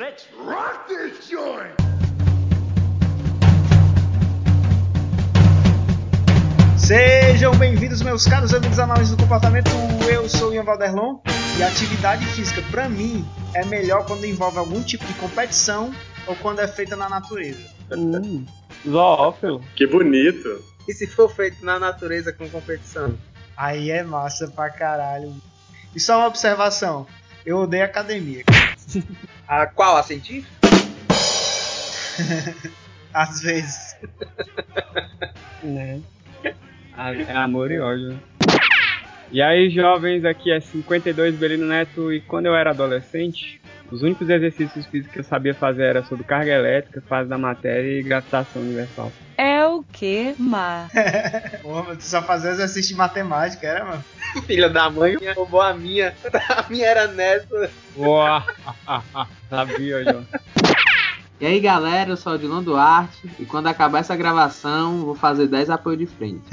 Let's rock this joint! Sejam bem-vindos, meus caros amigos análises do comportamento. Eu sou o Ian Valderlon e a atividade física, para mim, é melhor quando envolve algum tipo de competição ou quando é feita na natureza. Hum, zoófilo. Que bonito. E se for feito na natureza com competição? Aí é massa pra caralho. E só uma observação: eu odeio academia. A qual? A científica? Às vezes. Né? Ah, É amor e ódio. E aí, jovens, aqui é 52 Belino Neto e quando eu era adolescente, os únicos exercícios físicos que eu sabia fazer era sobre carga elétrica, fase da matéria e gravitação universal. É o que, Mar? Porra, tu só fazia exercício de matemática, era, mano? Filha da mãe, roubou a minha. A minha era nessa. Uau! Sabia, João. E aí galera, eu sou o Odilon Duarte e quando acabar essa gravação vou fazer 10 apoio de frente.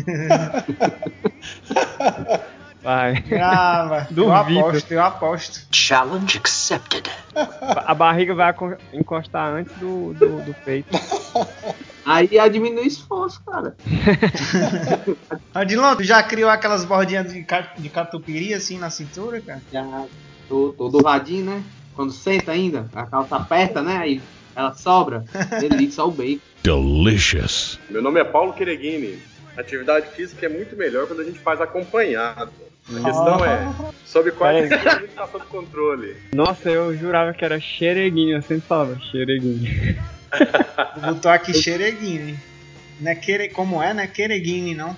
Vai. Grava. eu Duvido. aposto, eu aposto. Challenge accepted. A barriga vai encostar antes do, do, do peito. Aí diminui o esforço, cara. Adilon, tu já criou aquelas bordinhas de, de catupiry assim na cintura, cara? Já tô, tô douradinho, né? Quando senta ainda, a calça aperta, né? Aí ela sobra, delícia o bacon. Delicious. Meu nome é Paulo Quereguini. Atividade física é muito melhor quando a gente faz acompanhado. A questão é, sob qual Peraí. a gente tá sob controle. Nossa, eu jurava que era xereguinho, eu sempre falava xereguinho. Botou aqui xereguine. Não é quere... Como é, né? Quereguine, não.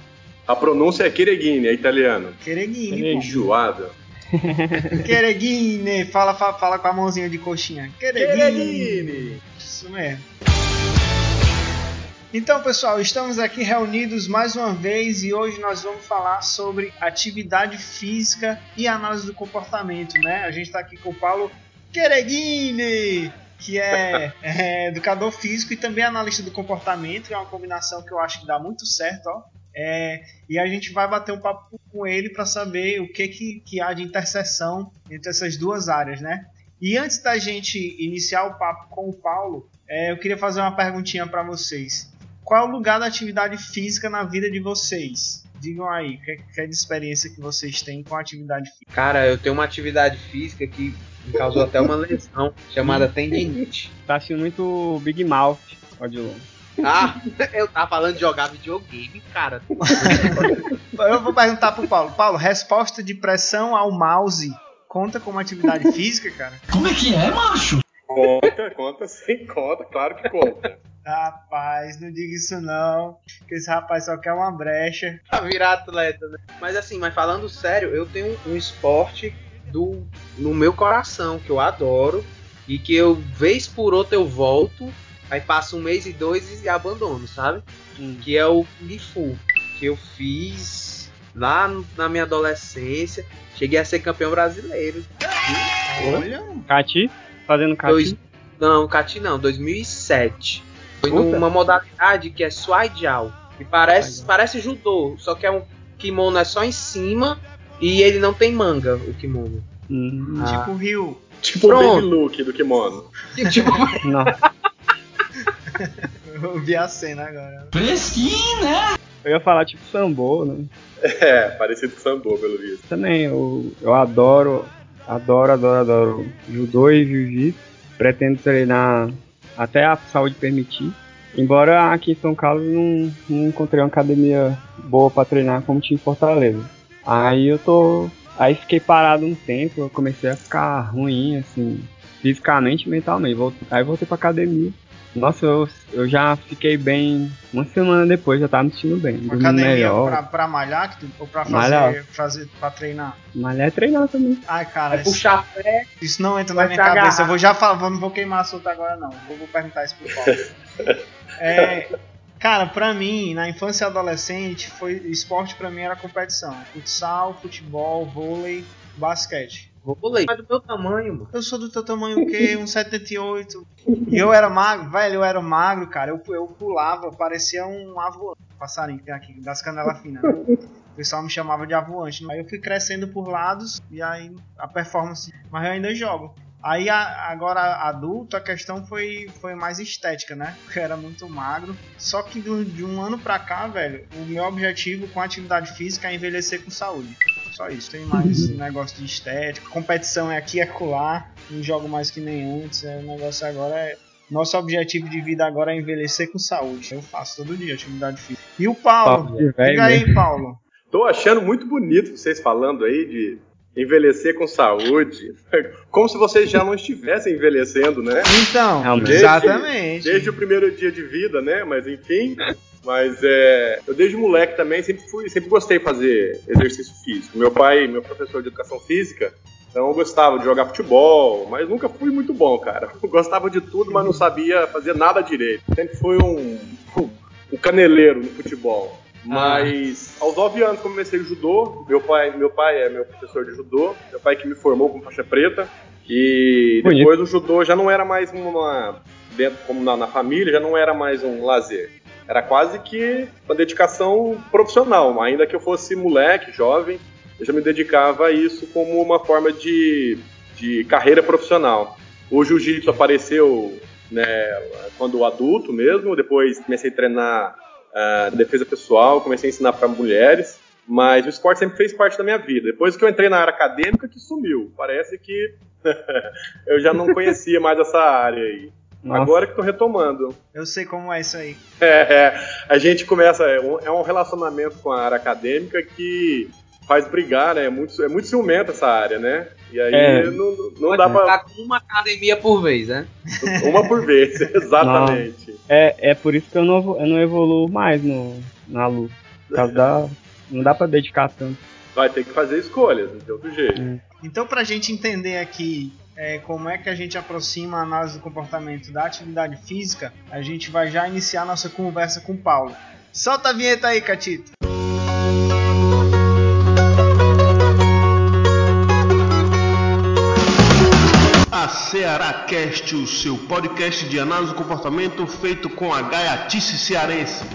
A pronúncia é Quereguini, é italiano. Quereguine, Quereguine. Enjoado. Quereguine. Fala, fala, fala com a mãozinha de coxinha. Quereguine. Isso mesmo. Então, pessoal, estamos aqui reunidos mais uma vez e hoje nós vamos falar sobre atividade física e análise do comportamento, né? A gente está aqui com o Paulo Quereguine, que é, é educador físico e também analista do comportamento, que é uma combinação que eu acho que dá muito certo, ó. É, e a gente vai bater um papo com ele para saber o que, que, que há de interseção entre essas duas áreas, né? E antes da gente iniciar o papo com o Paulo, é, eu queria fazer uma perguntinha para vocês. Qual é o lugar da atividade física na vida de vocês? Digam aí, que, que é de experiência que vocês têm com a atividade física? Cara, eu tenho uma atividade física que me causou até uma lesão chamada tendinite. Tá assistindo muito Big Mouth, Odilon. Ah, eu tava falando de jogar videogame, cara. Eu vou perguntar pro Paulo. Paulo, resposta de pressão ao mouse conta como atividade física, cara? Como é que é, macho? Conta, conta sim, conta, claro que conta. Rapaz, não diga isso não, que esse rapaz só quer uma brecha. Pra virar atleta, né? Mas assim, mas falando sério, eu tenho um esporte do no meu coração que eu adoro e que eu vez por outra eu volto, aí passa um mês e dois e abandono, sabe? Que é o Kung Fu, que eu fiz lá no- na minha adolescência, cheguei a ser campeão brasileiro. Olha, Cati? Fazendo cati? Dois, não, Cati não, 2007. Foi Puta. numa modalidade que é Swai Jiao, que parece, parece judô, só que é um kimono é só em cima e ele não tem manga, o kimono. Hum, tipo o Rio. Tipo o Pronto. Baby Luke do kimono. tipo, não. Eu vi a cena agora. Fresquinho, né? Eu ia falar tipo sambo, né? É, parecido com Sambo, pelo visto. Também, eu, eu adoro, adoro, adoro, adoro judô e jiu-jitsu. Pretendo treinar até a saúde permitir. Embora aqui em São Carlos não, não encontrei uma academia boa pra treinar como tinha em Fortaleza. Aí eu tô. Aí fiquei parado um tempo, eu comecei a ficar ruim, assim, fisicamente e mentalmente. Aí voltei pra academia. Nossa, eu, eu já fiquei bem. Uma semana depois já tava me sentindo bem. Uma academia melhor. pra, pra malhar que tu- ou pra fazer, Malhar. fazer pra treinar? Malhar é treinar também. Ai, cara, é isso, puxar pé. isso não entra na minha se agarrar. cabeça. Eu vou já falar, vou- não vou queimar assunto agora não. Vou, vou perguntar isso pro Paulo. É, cara, pra mim, na infância e adolescente, foi esporte pra mim era competição. Futsal, futebol, vôlei, basquete. Vôlei. Mas do meu tamanho, mano. Eu sou do teu tamanho o quê? 1,78. E eu era magro, velho, eu era magro, cara. Eu, eu pulava, parecia um avoante. Passarinho que tem aqui, das canelas finas. Né? O pessoal me chamava de avoante. Aí eu fui crescendo por lados e aí a performance. Mas eu ainda jogo. Aí a- agora adulto a questão foi, foi mais estética, né? Porque eu era muito magro. Só que do- de um ano pra cá, velho, o meu objetivo com a atividade física é envelhecer com saúde. Só isso. Tem mais negócio de estética. Competição é aqui e acolá. Não jogo mais que nem antes. É, o negócio agora é. Nosso objetivo de vida agora é envelhecer com saúde. Eu faço todo dia atividade física. E o Paulo? Diga aí, mesmo. Paulo. Tô achando muito bonito vocês falando aí de envelhecer com saúde. Como se vocês já não estivessem envelhecendo, né? Então, Realmente. exatamente. Desde o primeiro dia de vida, né? Mas enfim. Mas é, eu desde moleque também sempre fui, sempre gostei de fazer exercício físico. Meu pai, meu professor de educação física, então eu gostava de jogar futebol, mas nunca fui muito bom, cara. Eu gostava de tudo, mas não sabia fazer nada direito. Sempre fui um, um caneleiro no futebol. Mas aos 9 anos comecei judô. Meu pai, meu pai é meu professor de judô. Meu pai que me formou com faixa preta. E Bonito. depois o judô já não era mais uma dentro como na, na família, já não era mais um lazer. Era quase que uma dedicação profissional. Ainda que eu fosse moleque, jovem, eu já me dedicava a isso como uma forma de, de carreira profissional. O jiu-jitsu apareceu né, quando adulto mesmo, depois comecei a treinar ah, defesa pessoal, comecei a ensinar para mulheres, mas o esporte sempre fez parte da minha vida. Depois que eu entrei na área acadêmica, que sumiu. Parece que eu já não conhecia mais essa área aí. Nossa. Agora que estou retomando. Eu sei como é isso aí. É, é, a gente começa, é um, é um relacionamento com a área acadêmica que faz brigar, né? É muito, é muito ciumenta essa área, né? E aí É. não, não dá pra. Tá com uma academia por vez, né? Uma por vez, exatamente. É, é por isso que eu não, eu não evoluo mais no, na luta. Da. Não dá pra dedicar tanto. Vai ter que fazer escolhas, não tem outro jeito. Então, pra gente entender aqui é, como é que a gente aproxima a análise do comportamento da atividade física, a gente vai já iniciar nossa conversa com o Paulo. Solta a vinheta aí, Catito. A Ceará Cast, o seu podcast de análise do comportamento feito com a gaiatice cearense.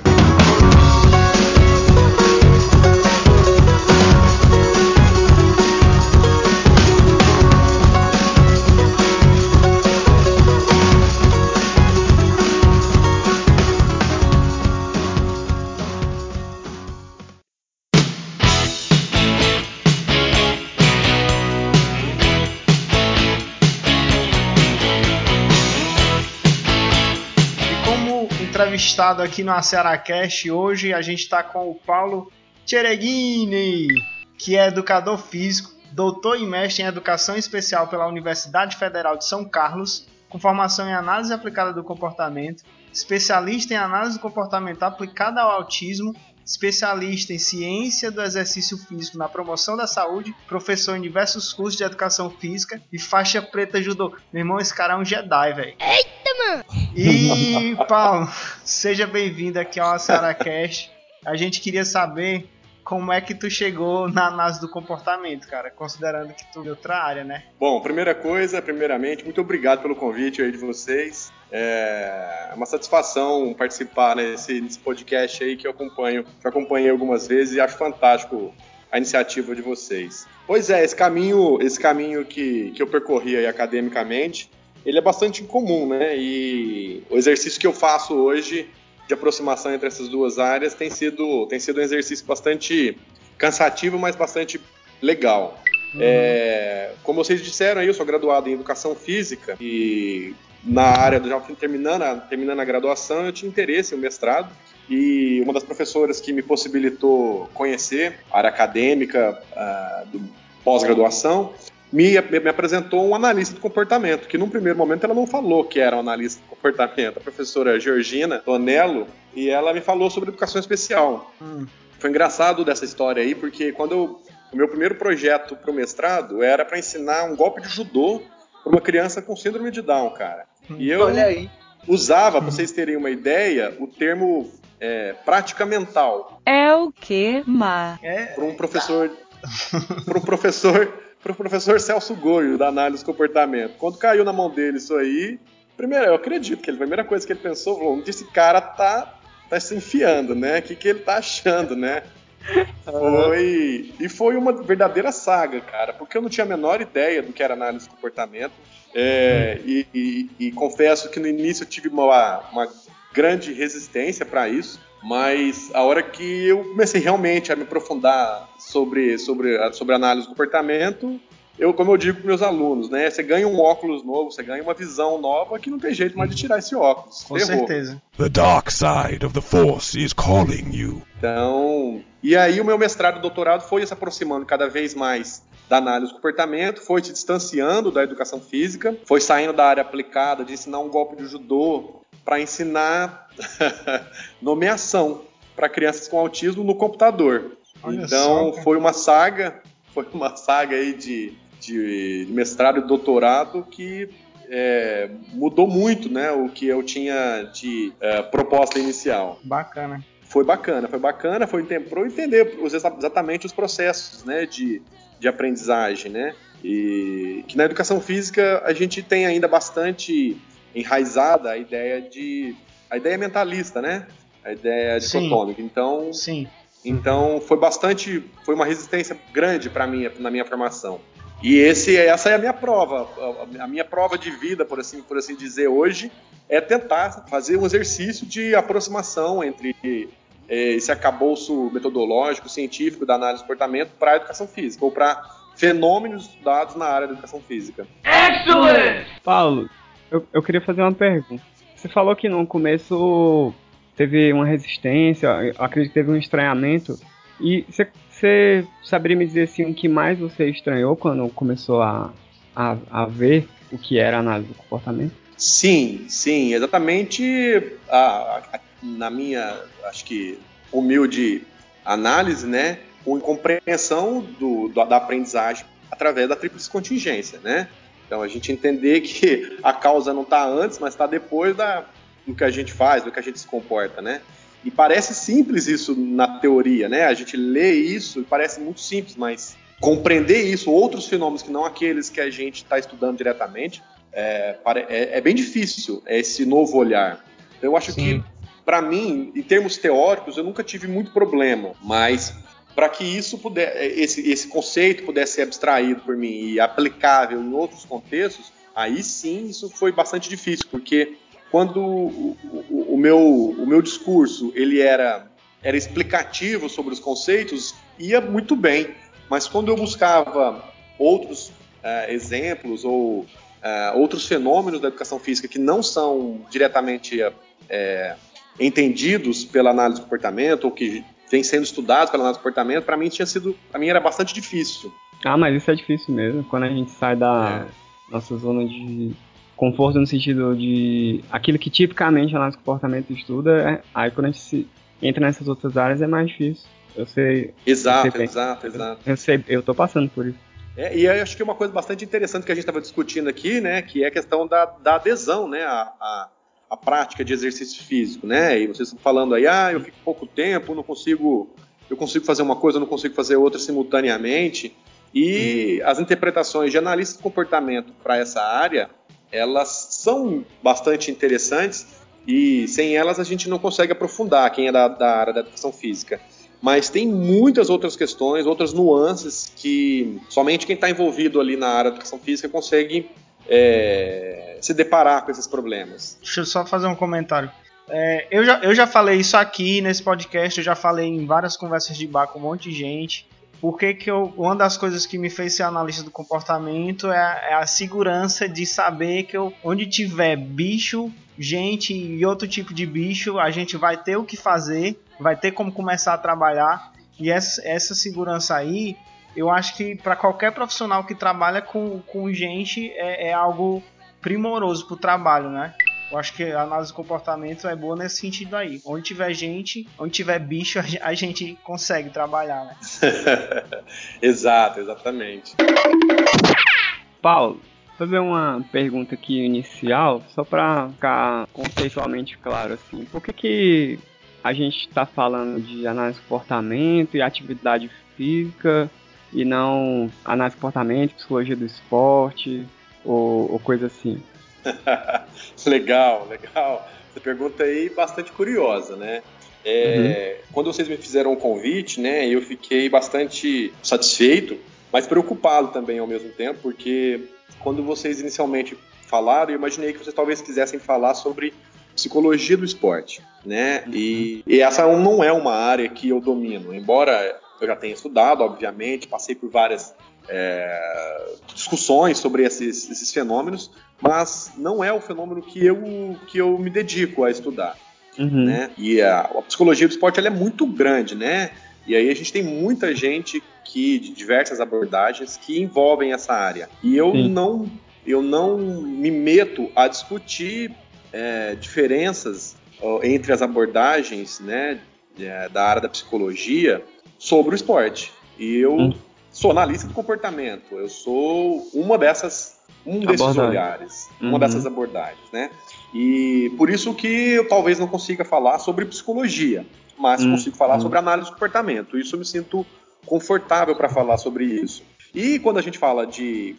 Entrevistado aqui no Cearacast, hoje a gente está com o Paulo Tchereghini, que é educador físico, doutor e mestre em educação especial pela Universidade Federal de São Carlos, com formação em análise aplicada do comportamento, especialista em análise do comportamento aplicada ao autismo, especialista em ciência do exercício físico na promoção da saúde, professor em diversos cursos de educação física e faixa preta judô. Meu irmão, esse cara é um Jedi, velho. E, Paulo, seja bem-vindo aqui ao AcearaCast. A gente queria saber como é que tu chegou na análise do comportamento, cara, considerando que tu é de outra área, né? Bom, primeira coisa, primeiramente, muito obrigado pelo convite aí de vocês. É uma satisfação participar nesse, nesse podcast aí que eu acompanho, que acompanhei algumas vezes e acho fantástico a iniciativa de vocês. Pois é, esse caminho, esse caminho que, que eu percorri aí academicamente, ele é bastante incomum, né? E o exercício que eu faço hoje de aproximação entre essas duas áreas tem sido, tem sido um exercício bastante cansativo, mas bastante legal. É, como vocês disseram aí, eu sou graduado em Educação Física e na área, do- já terminando, a- terminando a graduação, eu tinha interesse em um mestrado e uma das professoras que me possibilitou conhecer a área acadêmica ah, do pós-graduação me, me apresentou um analista do comportamento, que num primeiro momento ela não falou que era um analista do comportamento, a professora Georgina Tonello, e ela me falou sobre educação especial. Hum. Foi engraçado dessa história aí, porque quando eu, o meu primeiro projeto para o mestrado era para ensinar um golpe de judô para uma criança com síndrome de Down, cara. E eu Olha aí. usava, para vocês terem uma ideia, o termo é, prática mental É o que, Ma? É, para um professor, para um professor, para o professor Celso Goio da análise do comportamento. Quando caiu na mão dele isso aí, primeiro eu acredito que ele, a primeira coisa que ele pensou, falou, onde esse cara tá tá se enfiando, né? O que, que ele tá achando, né? Foi. E foi uma verdadeira saga, cara, porque eu não tinha a menor ideia do que era análise de comportamento. É, e, e- e confesso que no início eu tive uma, uma grande resistência para isso, mas a hora que eu comecei realmente a me aprofundar sobre, sobre, sobre análise do comportamento, eu, como eu digo para meus alunos, né? Você ganha um óculos novo, você ganha uma visão nova que não tem jeito mais de tirar esse óculos. Com certeza. The dark side of the Force is calling you. Então, e aí o meu mestrado e doutorado foi se aproximando cada vez mais da análise do comportamento, foi se distanciando da educação física, foi saindo da área aplicada de ensinar um golpe de judô para ensinar nomeação para crianças com autismo no computador. Olha então, só, foi uma saga, foi uma saga aí de, de mestrado e doutorado que é, mudou muito, né, o que eu tinha de é, proposta inicial Bacana. foi bacana, foi bacana, foi para eu entender os- exatamente os processos, né, de, de aprendizagem, né, e que na educação física a gente tem ainda bastante enraizada a ideia de a ideia mentalista, né, a ideia Sim. dicotômica. Então, Sim. então foi bastante, foi uma resistência grande para mim na minha formação. E esse, essa é a minha prova, a- minha prova de vida, por assim, por assim dizer, hoje é tentar fazer um exercício de aproximação entre eh, esse arcabouço metodológico, científico da análise do comportamento para a educação física ou para fenômenos estudados na área da educação física. Paulo, eu, eu queria fazer uma pergunta. Você falou que no começo teve uma resistência, eu acredito que teve um estranhamento. E você, você saberia me dizer assim, o que mais você estranhou quando começou a, a, a ver o que era análise do comportamento? Sim, sim, exatamente a- a- na minha, acho que, humilde análise, né, com compreensão do, do- da aprendizagem através da tríplice contingência, né? Então a gente entender que a causa não está antes, mas está depois da, do que a gente faz, do que a gente se comporta, né? E parece simples isso na teoria, né? A gente lê isso e parece muito simples, mas compreender isso, outros fenômenos que não aqueles que a gente está estudando diretamente, é, é- é bem difícil esse novo olhar. Então, eu acho Sim. que, para mim, em termos teóricos, eu nunca tive muito problema, mas para que isso puder, esse, esse conceito pudesse ser abstraído por mim e aplicável em outros contextos, aí sim isso foi bastante difícil, porque quando o, o- o meu, o meu discurso ele era, era explicativo sobre os conceitos, ia muito bem, mas quando eu buscava outros eh, exemplos ou eh, outros fenômenos da educação física que não são diretamente eh, entendidos pela análise do comportamento ou que vêm sendo estudados pela análise do comportamento, para mim tinha sido, para mim era bastante difícil. Ah, mas isso é difícil mesmo. Quando a gente sai da nossa zona de conforto no sentido de aquilo que tipicamente a análise do comportamento estuda, é- aí quando a gente se entra nessas outras áreas é mais difícil. Eu sei, Exato, Eu sei exato, exato. eu sei, eu tô passando por isso. É, e eu acho que uma coisa bastante interessante que a gente estava discutindo aqui, né, que é a questão da, da adesão, né, à, à, à prática de exercício físico, né, e vocês estão falando aí, ah, eu fico pouco tempo, não consigo, eu consigo fazer uma coisa, eu não consigo fazer outra simultaneamente, e as interpretações de analista de comportamento para essa área, elas são bastante interessantes e sem elas a gente não consegue aprofundar quem é da, da área da educação física. Mas tem muitas outras questões, outras nuances que somente quem está envolvido ali na área da educação física consegue é, se deparar com esses problemas. Deixa eu só fazer um comentário. É, eu, já, eu já falei isso aqui nesse podcast, eu já falei em várias conversas de bar com um monte de gente. Porque que eu, uma das coisas que me fez ser analista do comportamento é a, é a segurança de saber que eu, onde tiver bicho, gente e outro tipo de bicho, a gente vai ter o que fazer, vai ter como começar a trabalhar. E essa, essa segurança aí, eu acho que para qualquer profissional que trabalha com, com gente é, é algo primoroso para o trabalho, né? Eu acho que a análise do comportamento é boa nesse sentido aí. Onde tiver gente, onde tiver bicho, a ge- a gente consegue trabalhar, né? Exato, exatamente. Paulo, vou fazer uma pergunta aqui inicial, só para ficar conceitualmente claro assim. Por que que a gente está falando de análise de comportamento e atividade física e não análise de comportamento, psicologia do esporte ou, ou coisa assim? legal, legal. Essa pergunta aí bastante curiosa, né? É, Quando vocês me fizeram o convite, né, eu fiquei bastante satisfeito, mas preocupado também ao mesmo tempo, porque quando vocês inicialmente falaram, eu imaginei que vocês talvez quisessem falar sobre psicologia do esporte, né? E, e essa não é uma área que eu domino, embora eu já tenha estudado, obviamente, passei por várias é, discussões sobre esses, esses fenômenos, mas não é o fenômeno que eu, que eu me dedico a estudar. Uhum. Né? E a, a psicologia do esporte é muito grande, né? E aí a gente tem muita gente que de diversas abordagens que envolvem essa área. E eu Sim. não eu não me meto a discutir é, diferenças ó, entre as abordagens, né, é, da área da psicologia sobre o esporte. E eu Hum. sou analista do comportamento. Eu sou uma dessas um desses Abordagem. olhares, uma Uhum. dessas abordagens, né? E por isso que eu talvez não consiga falar sobre psicologia, mas Hum, consigo falar sobre análise do comportamento. Isso eu me sinto confortável para falar sobre isso. E quando a gente fala de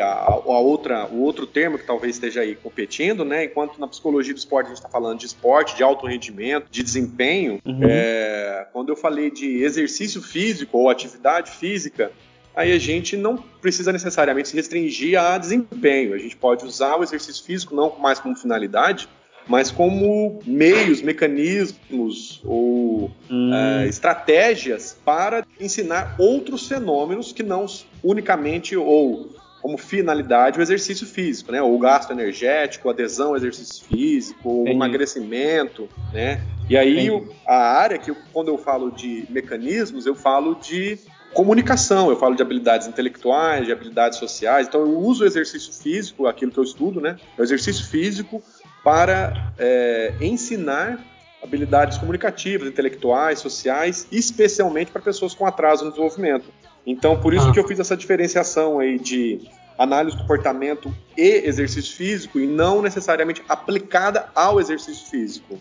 a, a outra, o outro termo que talvez esteja aí competindo, né? Enquanto na psicologia do esporte a gente está falando de esporte, de alto rendimento, de desempenho, Uhum. é, quando eu falei de exercício físico ou atividade física, aí a gente não precisa necessariamente se restringir a desempenho. A gente pode usar o exercício físico não mais como finalidade, mas como meios, mecanismos ou Hum, é, estratégias para ensinar outros fenômenos que não unicamente ou como finalidade o exercício físico, né? Ou o gasto energético, adesão ao exercício físico, ou o emagrecimento, né? E aí Entendi. a área que eu- quando eu falo de mecanismos, eu falo de comunicação, eu falo de habilidades intelectuais, de habilidades sociais. Então eu uso o exercício físico, aquilo que eu estudo, né? O exercício físico para é, ensinar habilidades comunicativas, intelectuais, sociais, especialmente para pessoas com atraso no desenvolvimento. Então, por isso Ah. que eu fiz essa diferenciação aí de análise do comportamento e exercício físico e não necessariamente aplicada ao exercício físico.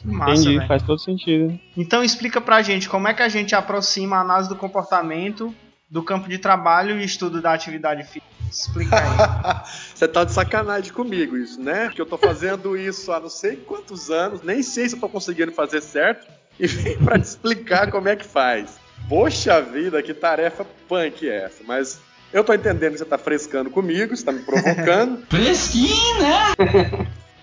Que massa, entendi, velho. faz todo sentido. Então explica pra gente como é que a gente aproxima a análise do comportamento do campo de trabalho e estudo da atividade física. Explica aí. Você tá de sacanagem comigo isso, né? Porque eu tô fazendo isso há não sei quantos anos, nem sei se eu tô conseguindo fazer certo, e vem pra te explicar como é que faz. Poxa vida, que tarefa punk é essa? Mas eu tô entendendo que você tá frescando comigo, você tá me provocando.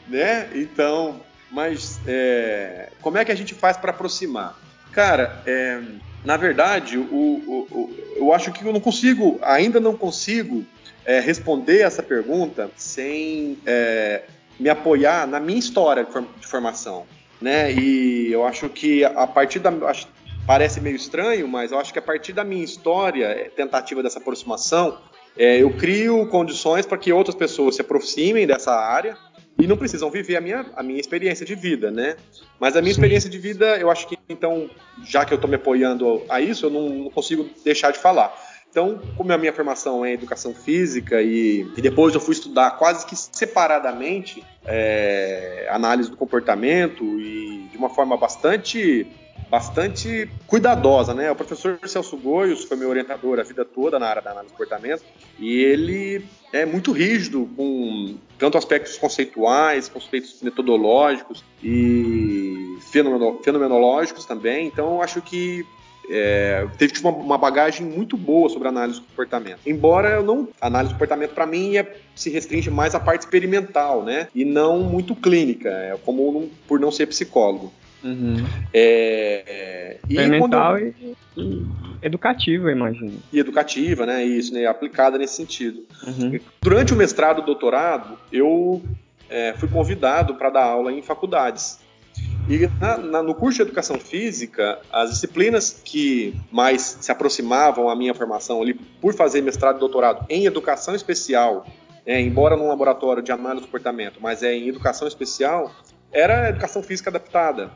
né? Então, mas é, como é que a gente faz para aproximar? Cara, é, na verdade, o, o- o- eu acho que eu não consigo, ainda não consigo é, responder essa pergunta sem é, me apoiar na minha história de, form- de formação, né? E eu acho que a partir da acho- parece meio estranho, mas eu acho que a partir da minha história, é, tentativa dessa aproximação, é, eu crio condições para que outras pessoas se aproximem dessa área e não precisam viver a minha, a minha experiência de vida, né? Mas a minha Sim. experiência de vida, eu acho que, então, já que eu estou me apoiando a isso, eu não, não consigo deixar de falar. Então, como a minha formação é educação física e, e depois eu fui estudar quase que separadamente é, análise do comportamento e de uma forma bastante bastante cuidadosa, né? O professor Celso Goios foi meu orientador a vida toda na área da análise do comportamento e ele é muito rígido com tanto aspectos conceituais, conceitos metodológicos e fenomeno- fenomenológicos também. Então, acho que é, teve uma, uma bagagem muito boa sobre análise do comportamento. Embora eu não. Análise do comportamento, para mim, é, se restringe mais à parte experimental, né? E não muito clínica, é, como não- por não ser psicólogo. Uhum. É, é, e quando Experimental eu- e, e educativo, eu imagino. e educativa, né? Isso, né? Aplicada nesse sentido. Uhum. Durante o mestrado e doutorado, eu é, fui convidado para dar aula em faculdades. E na- na- no curso de educação física, as disciplinas que mais se aproximavam à minha formação ali, por fazer mestrado e doutorado em educação especial, é, embora num laboratório de análise do comportamento, mas é em educação especial, era educação física adaptada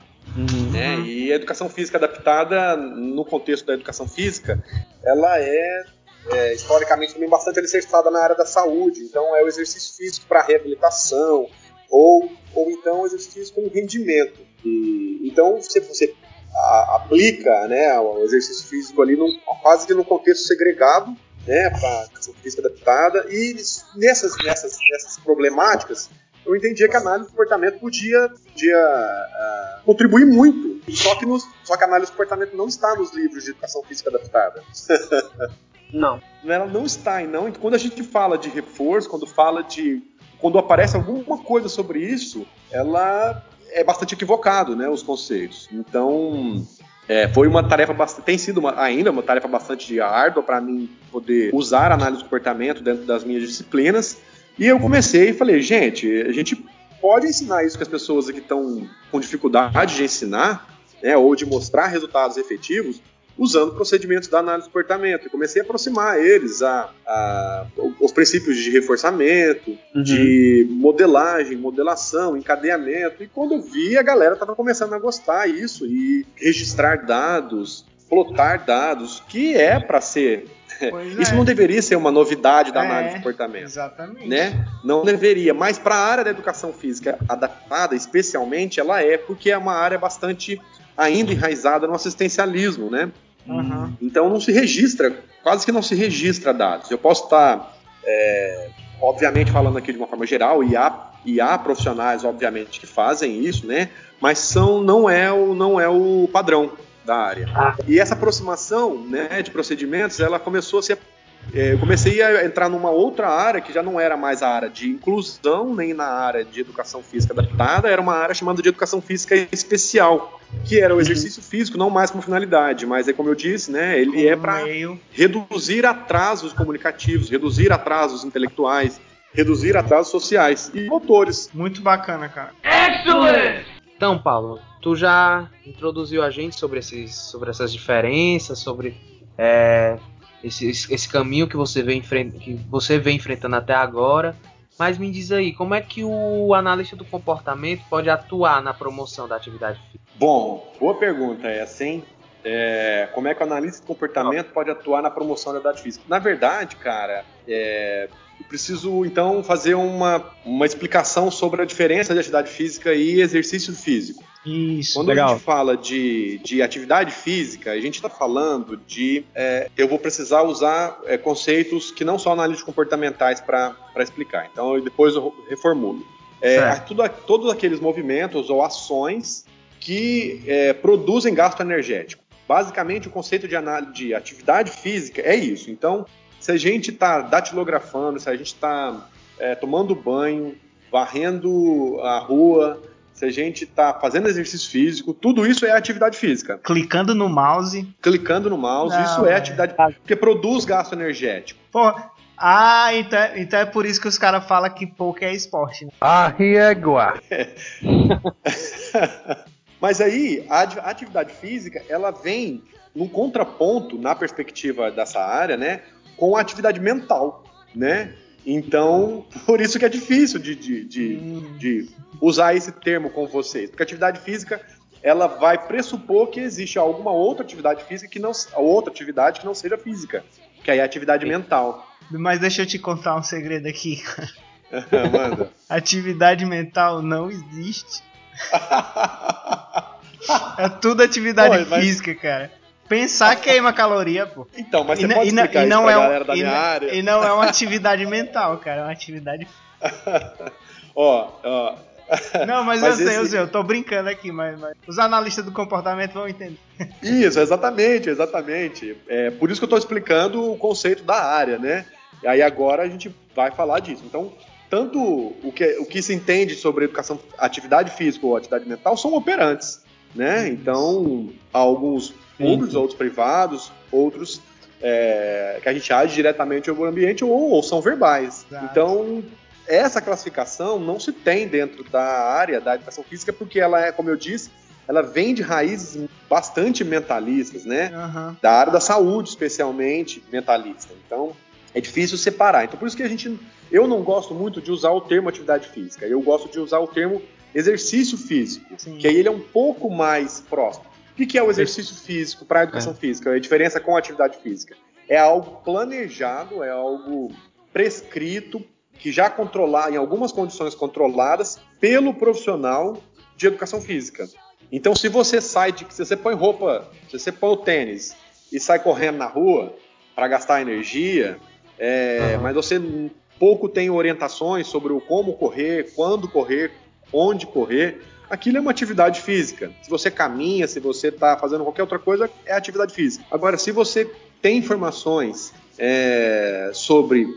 Uhum. né? E a educação física adaptada, no contexto da educação física, ela é, é, historicamente também bastante alicerçada na área da saúde. Então, é o exercício físico para reabilitação ou, ou então o exercício físico como rendimento. E, então, você, você a- aplica né, o exercício físico ali num, quase que num contexto segregado né, para educação física adaptada. E nessas, nessas, nessas problemáticas, eu entendia que a análise do comportamento podia, podia ah, contribuir muito Só que, nos, só que a análise do comportamento não está nos livros de educação física adaptada. Não. Ela não está, e não. Então, quando a gente fala de reforço, quando fala de. Quando aparece alguma coisa sobre isso, ela é bastante equivocado, né? Os conceitos. Então. É, foi uma tarefa bastante, tem sido uma, ainda uma tarefa bastante árdua para mim poder usar a análise do comportamento dentro das minhas disciplinas. E eu comecei e falei, gente, a gente pode ensinar isso que as pessoas aqui estão com dificuldade de ensinar, né, ou de mostrar resultados efetivos, usando procedimentos da análise do comportamento. E comecei a aproximar eles a, a os princípios de reforçamento, Uhum. de modelagem, modelação, encadeamento. E quando eu vi, a galera estava começando a gostar disso e registrar dados, plotar dados, que é para ser. Isso é. não deveria ser uma novidade da É, análise do comportamento Exatamente. né? Não deveria, mas para a área da educação física adaptada, especialmente, ela é, porque é uma área bastante ainda enraizada no assistencialismo, né? Aham. Então não se registra, quase que não se registra dados. Eu posso estar, é, obviamente, falando aqui de uma forma geral, e há, e há profissionais, obviamente, que fazem isso, né? Mas são, não, é o, não é o padrão da área. E essa aproximação né, de procedimentos, ela começou a ser. é, eu comecei a entrar numa outra área que já não era mais a área de inclusão, nem na área de educação física adaptada, era uma área chamada de educação física especial, que era o exercício físico, não mais como finalidade, mas é como eu disse, né, ele é para reduzir atrasos comunicativos, reduzir atrasos intelectuais, reduzir atrasos sociais e motores. Muito bacana, cara. Então, Paulo, tu já introduziu a gente sobre, esses, sobre essas diferenças, sobre é, esse, esse caminho que você, vem que você vem enfrentando até agora. Mas me diz aí, como é que o analista do comportamento pode atuar na promoção da atividade física? Bom, boa pergunta essa, hein? É, como é que o analista de comportamento pode atuar na promoção da atividade física? Na verdade, cara, é, preciso então fazer uma, uma explicação sobre a diferença de atividade física e exercício físico. Isso. Quando a Legal. gente fala de, de atividade física, a gente está falando de. é, eu vou precisar usar é, conceitos que não são analíticos comportamentais para explicar. Então, eu- depois eu reformulo. É, a- tudo, todos aqueles movimentos ou ações que é, produzem gasto energético. Basicamente, o conceito de, análise, de atividade física é isso. Então, se a gente está datilografando, se a gente está tomando banho, varrendo a rua, se a gente está fazendo exercício físico, tudo isso é atividade física. Clicando no mouse. Clicando no mouse, Não, isso é é. atividade porque produz gasto energético. Pô, ah, então, então é por isso que os caras falam que pouco é esporte, né? Mas aí, a ati- a atividade física, ela vem num contraponto, na perspectiva dessa área, né, com a atividade mental, né? Então, por isso que é difícil de, de, de, de usar esse termo com vocês. Porque atividade física, ela vai pressupor que existe alguma outra atividade física que não... outra atividade que não seja física, que aí é a atividade mental. Mas deixa eu te contar um segredo aqui. Manda. Atividade mental não existe. É tudo atividade Pô, mas- física, cara. Pensar queima caloria, pô. Então, mas E você pode e explicar e isso não pra é um- galera da e minha área? E não é uma atividade mental, cara. É uma atividade. Ó, ó, Não, mas, Mas eu sei, eu esse- sei, eu tô brincando aqui, mas, mas os analistas do comportamento vão entender. Isso, exatamente, exatamente. É por isso que eu estou explicando o conceito da área, né? E aí agora a gente vai falar disso. Então, tanto o que, o que se entende sobre educação, atividade física ou atividade mental são operantes, né? Então, alguns públicos, outros privados, outros é, que a gente age diretamente sobre o ambiente ou, ou são verbais. Exato. Então, essa classificação não se tem dentro da área da educação física porque ela é, como eu disse, ela vem de raízes bastante mentalistas, né? Aham. Da área da saúde, especialmente mentalista. Então, é difícil separar. Então, por isso que a gente. Eu não gosto muito de usar o termo atividade física. Eu gosto de usar o termo exercício físico, Sim. que aí ele é um pouco mais próximo. O que é o exercício físico para a educação física? A diferença com a atividade física. É algo planejado, é algo prescrito, que já controlar, em algumas condições controladas, pelo profissional de educação física. Então, se você sai de. Se você põe roupa, se você põe o tênis e sai correndo na rua para gastar energia, é, Aham. mas você pouco tem orientações sobre o como correr, quando correr, onde correr, aquilo é uma atividade física. Se você caminha, se você está fazendo qualquer outra coisa, é atividade física. Agora, se você tem informações é, sobre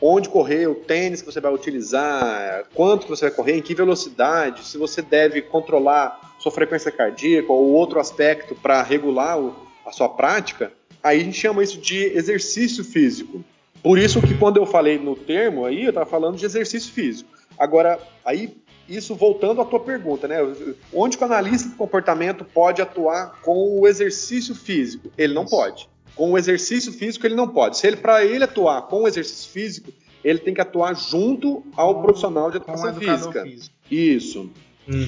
onde correr, o tênis que você vai utilizar, quanto que você vai correr, em que velocidade, se você deve controlar sua frequência cardíaca ou outro aspecto para regular o, a sua prática, aí a gente chama isso de exercício físico. Por isso que quando eu falei no termo aí, eu estava falando de exercício físico. Agora, aí isso voltando à tua pergunta, né? Onde que o analista de comportamento pode atuar com o exercício físico? Ele não pode. Com o exercício físico ele não pode. Se ele para ele atuar com o exercício físico, ele tem que atuar junto ao Com- profissional de educação física. físico. Isso.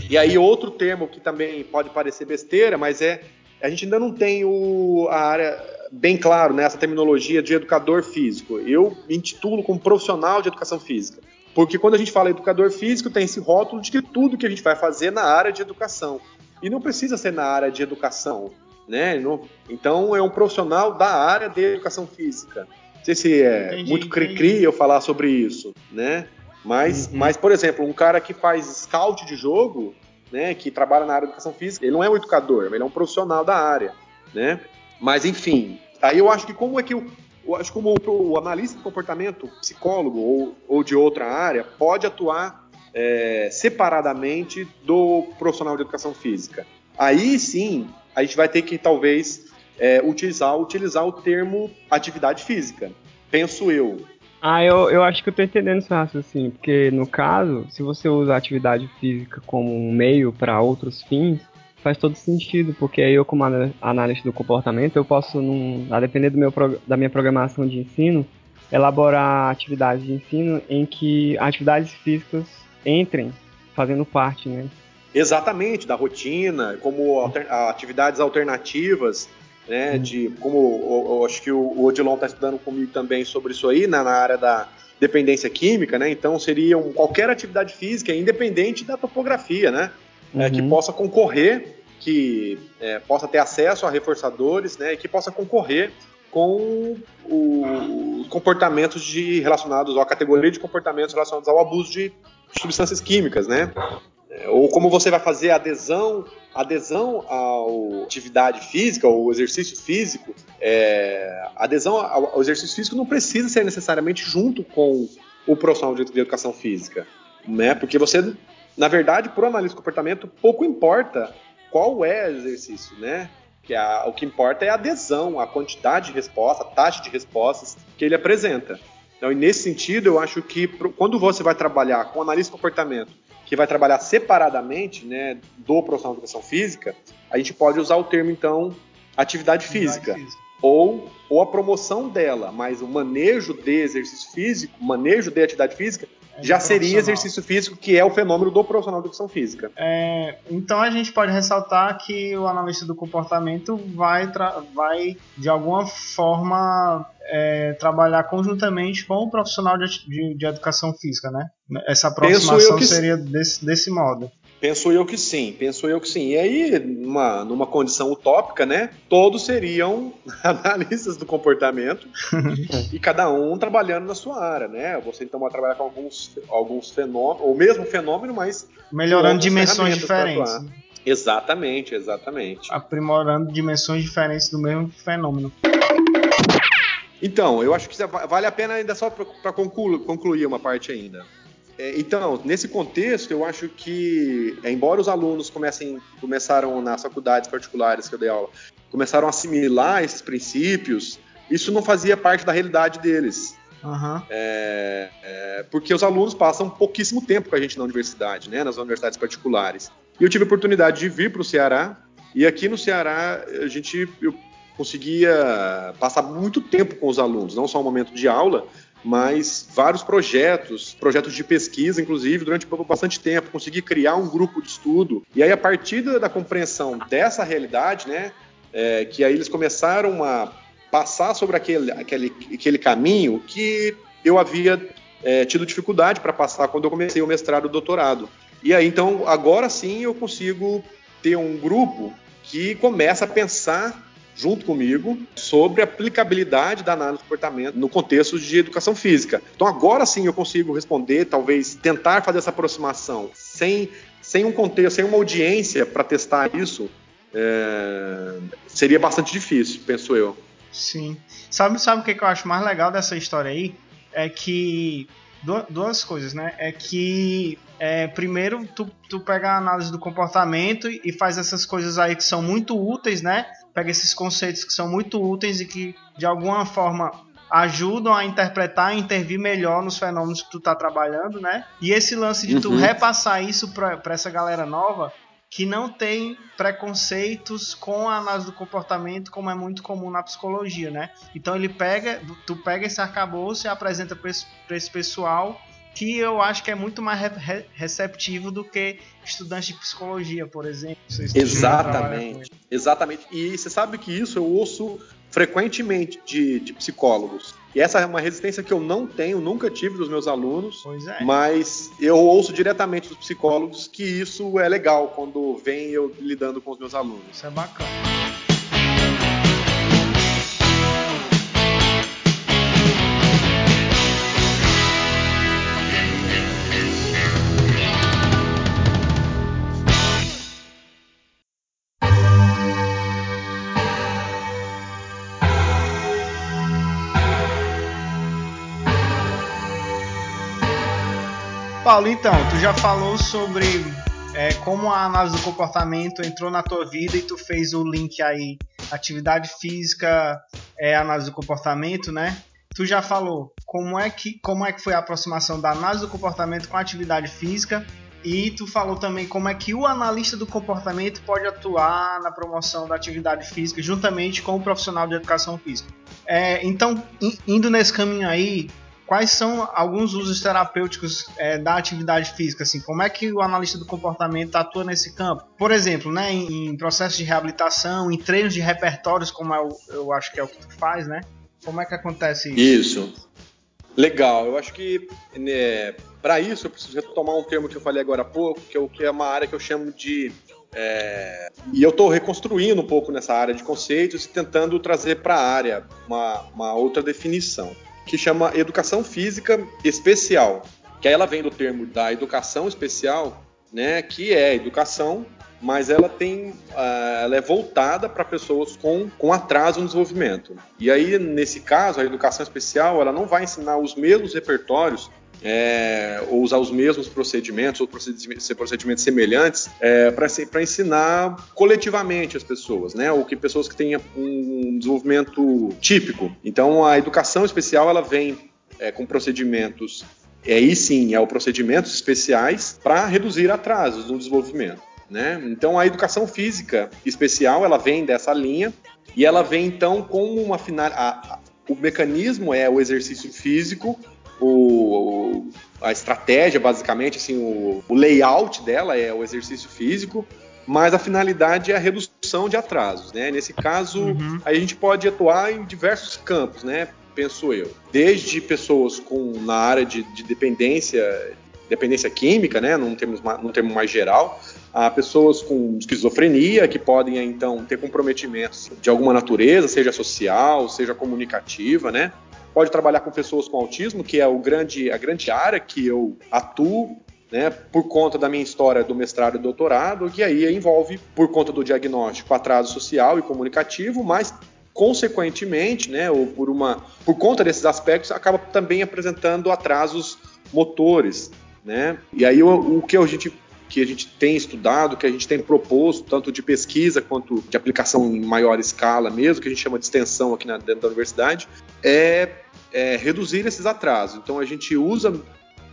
E aí outro termo que também pode parecer besteira, mas é a gente ainda não tem o, a área bem claro nessa terminologia de educador físico. Eu me intitulo como profissional de educação física. Porque quando a gente fala educador físico, tem esse rótulo de que tudo que a gente vai fazer é na área de educação. E não precisa ser na área de educação. Né? Então é um profissional da área de educação física. Não sei se é Entendi, muito cri-cri eu falar sobre isso, né? Mas, mas, por exemplo, um cara que faz scout de jogo, né, que trabalha na área de educação física, ele não é um educador, ele é um profissional da área, né? Mas enfim, aí eu acho que como é que o, acho como o, analista de comportamento, psicólogo ou, ou de outra área, pode atuar é, separadamente do profissional de educação física. Aí sim, a gente vai ter que talvez é, utilizar, utilizar o termo atividade física. Penso eu. Ah, eu, eu acho que eu tô entendendo esse raciocínio, porque no caso, se você usa atividade física como um meio para outros fins, faz todo sentido, porque aí eu, como analista do comportamento, eu posso, num, a depender do meu, da minha programação de ensino, elaborar atividades de ensino em que atividades físicas entrem fazendo parte, né? Exatamente, da rotina, como alter- atividades alternativas, né? De como eu, eu acho que o, o Odilon está estudando comigo também sobre isso aí, na, na área da dependência química, né? Então seriam qualquer atividade física, independente da topografia, né? É, que Uhum. possa concorrer, que é, possa ter acesso a reforçadores, né? E que possa concorrer com os comportamentos de, relacionados, ou a categoria de comportamentos relacionados ao abuso de substâncias químicas, né? É, Ou como você vai fazer adesão, adesão à atividade física, ou exercício físico, é, adesão ao, exercício físico não precisa ser necessariamente junto com o profissional de de educação física, né? Porque você, na verdade, para o analista de comportamento, pouco importa qual é o exercício, né? Que a- o que importa é a adesão, a quantidade de resposta, a taxa de respostas que ele apresenta. Então, nesse sentido, eu acho que quando você vai trabalhar com analista de comportamento, que vai trabalhar separadamente né, do profissional de educação física, a gente pode usar o termo, então, atividade física. Ou, ou a promoção dela, mas o manejo de exercício físico, manejo de atividade física, É já do seria exercício físico, que é o fenômeno do profissional de educação física. É, então a gente pode ressaltar que o analista do comportamento vai, vai de alguma forma é, trabalhar conjuntamente com o profissional de, de- de educação física, né? Essa aproximação que seria desse, desse modo. Penso eu que sim, penso eu que sim. E aí, numa, numa condição utópica, né? Todos seriam analistas do comportamento e cada um trabalhando na sua área, né? Você então vai trabalhar com alguns, alguns fenômenos, ou mesmo fenômeno, mas Melhorando dimensões diferentes. atuar. Exatamente, exatamente. Aprimorando dimensões diferentes do mesmo fenômeno. Então, eu acho que va- vale a pena ainda só para concluir uma parte ainda. É, então, nesse contexto, eu acho que, é, embora os alunos comecem, começaram nas faculdades particulares que eu dei aula, começaram a assimilar esses princípios, isso não fazia parte da realidade deles. Aham. É, é, porque os alunos passam pouquíssimo tempo com a gente na universidade, né, nas universidades particulares. E eu tive a oportunidade de vir para o Ceará, e aqui no Ceará a gente eu conseguia passar muito tempo com os alunos, não só um momento de aula, mas vários projetos, projetos de pesquisa, inclusive, durante bastante tempo, consegui criar um grupo de estudo. E aí, a partir da, compreensão dessa realidade, né, é, que aí eles começaram a passar sobre aquele, aquele, aquele caminho que eu havia é, tido dificuldade para passar quando eu comecei o mestrado e o doutorado. E aí, então, agora sim eu consigo ter um grupo que começa a pensar junto comigo sobre a aplicabilidade da análise do comportamento no contexto de educação física. Então agora sim eu consigo responder, talvez tentar fazer essa aproximação sem sem um contexto, sem uma audiência para testar isso, é, seria bastante difícil, penso eu. Sim. Sabe, sabe o que, que eu acho mais legal dessa história aí? É que. Duas coisas, né? É que. É, primeiro, tu, tu pega a análise do comportamento e faz essas coisas aí que são muito úteis, né? Pega esses conceitos que são muito úteis e que, de alguma forma, ajudam a interpretar e intervir melhor nos fenômenos que tu tá trabalhando, né? E esse lance de tu uhum. repassar isso para essa galera nova que não tem preconceitos com a análise do comportamento, como é muito comum na psicologia, né? Então ele pega, tu pega esse arcabouço e apresenta para esse, esse pessoal que eu acho que é muito mais re receptivo do que estudantes de psicologia, por exemplo. Exatamente, exatamente. E você sabe que isso eu ouço frequentemente de, de, psicólogos. E essa é uma resistência que eu não tenho, nunca tive dos meus alunos, é. mas eu ouço diretamente dos psicólogos que isso é legal quando vem eu lidando com os meus alunos. Isso é bacana. Paulo, então, tu já falou sobre é, como a análise do comportamento entrou na tua vida e tu fez o link aí, atividade física, é, análise do comportamento, né? Tu já falou como é que como é que foi a aproximação da análise do comportamento com a atividade física e tu falou também como é que o analista do comportamento pode atuar na promoção da atividade física juntamente com o profissional de educação física. É, então, indo nesse caminho aí, quais são alguns usos terapêuticos é, da atividade física? Assim, como é que o analista do comportamento atua nesse campo? Por exemplo, né, em, em processos de reabilitação, em treinos de repertórios, como é o, eu acho que é o que tu faz, né? Como é que acontece isso? Isso. Legal. Eu acho que né, para isso eu preciso retomar um termo que eu falei agora há pouco, que é o que é uma área que eu chamo de é, e eu estou reconstruindo um pouco nessa área de conceitos e tentando trazer para a área uma, uma outra definição que chama Educação Física Especial, que ela vem do termo da educação especial, né, que é educação, mas ela tem, uh, ela é voltada para pessoas com, com atraso no desenvolvimento. E aí nesse caso a educação especial ela não vai ensinar os mesmos repertórios é, ou usar os mesmos procedimentos ou procedimentos, procedimentos semelhantes é, para ensinar coletivamente as pessoas, né? Ou que pessoas que tenham um desenvolvimento típico. Então a educação especial ela vem é, com procedimentos é, aí sim, é o procedimentos especiais para reduzir atrasos no desenvolvimento. Né? Então a educação física especial ela vem dessa linha e ela vem então como uma final. A, a, o mecanismo é o exercício físico o, a estratégia, basicamente, assim, o, o layout dela é o exercício físico, mas a finalidade é a redução de atrasos, né? Nesse caso, uhum. a gente pode atuar em diversos campos, né? Penso eu. Desde pessoas com na área de, de dependência, dependência química, né? Num termo, num termo mais geral, a pessoas com esquizofrenia que podem então ter comprometimentos de alguma natureza, seja social, seja comunicativa, né? Pode trabalhar com pessoas com autismo, que é o grande, a grande área que eu atuo, né, por conta da minha história do mestrado e doutorado, que aí envolve, por conta do diagnóstico, atraso social e comunicativo, mas consequentemente, né, ou por uma, por conta desses aspectos, acaba também apresentando atrasos motores, né? E aí o, o que a gente que a gente tem estudado, que a gente tem proposto, tanto de pesquisa quanto de aplicação em maior escala mesmo, que a gente chama de extensão aqui na, dentro da universidade, é é, reduzir esses atrasos. Então a gente usa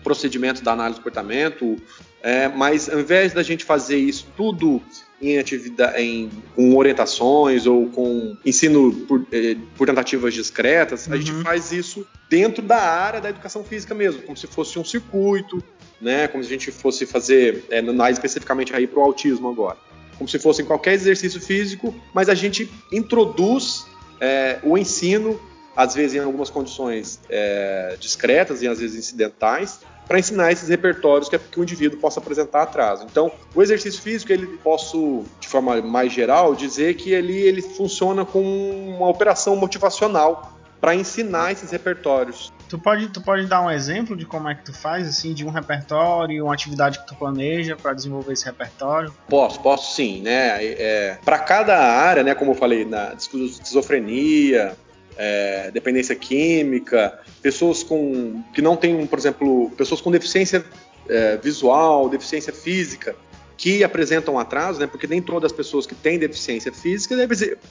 procedimentos da análise do comportamento, é, mas ao invés da gente fazer isso tudo em atividade, em, com orientações ou com ensino por, eh, por tentativas discretas, uhum. a gente uhum. faz isso dentro da área da educação física mesmo, como se fosse um circuito, né, como se a gente fosse fazer, é, mais especificamente aí para o autismo agora, como se fosse em qualquer exercício físico, mas a gente introduz é, o ensino às vezes em algumas condições é, discretas e às vezes incidentais, para ensinar esses repertórios que, que, o indivíduo possa apresentar atraso. Então, o exercício físico, ele posso, de forma mais geral, dizer que ele, ele funciona como uma operação motivacional para ensinar esses repertórios Tu pode, tu pode dar um exemplo de como é que tu faz, assim, de um repertório, uma atividade que tu planeja para desenvolver esse repertório? Posso, posso sim, né? É, para cada área, né, como eu falei, na esquizofrenia, é, dependência química, pessoas com que não têm, por exemplo, pessoas com deficiência é, visual, deficiência física, que apresentam atraso, né? Porque nem todas as pessoas que têm deficiência física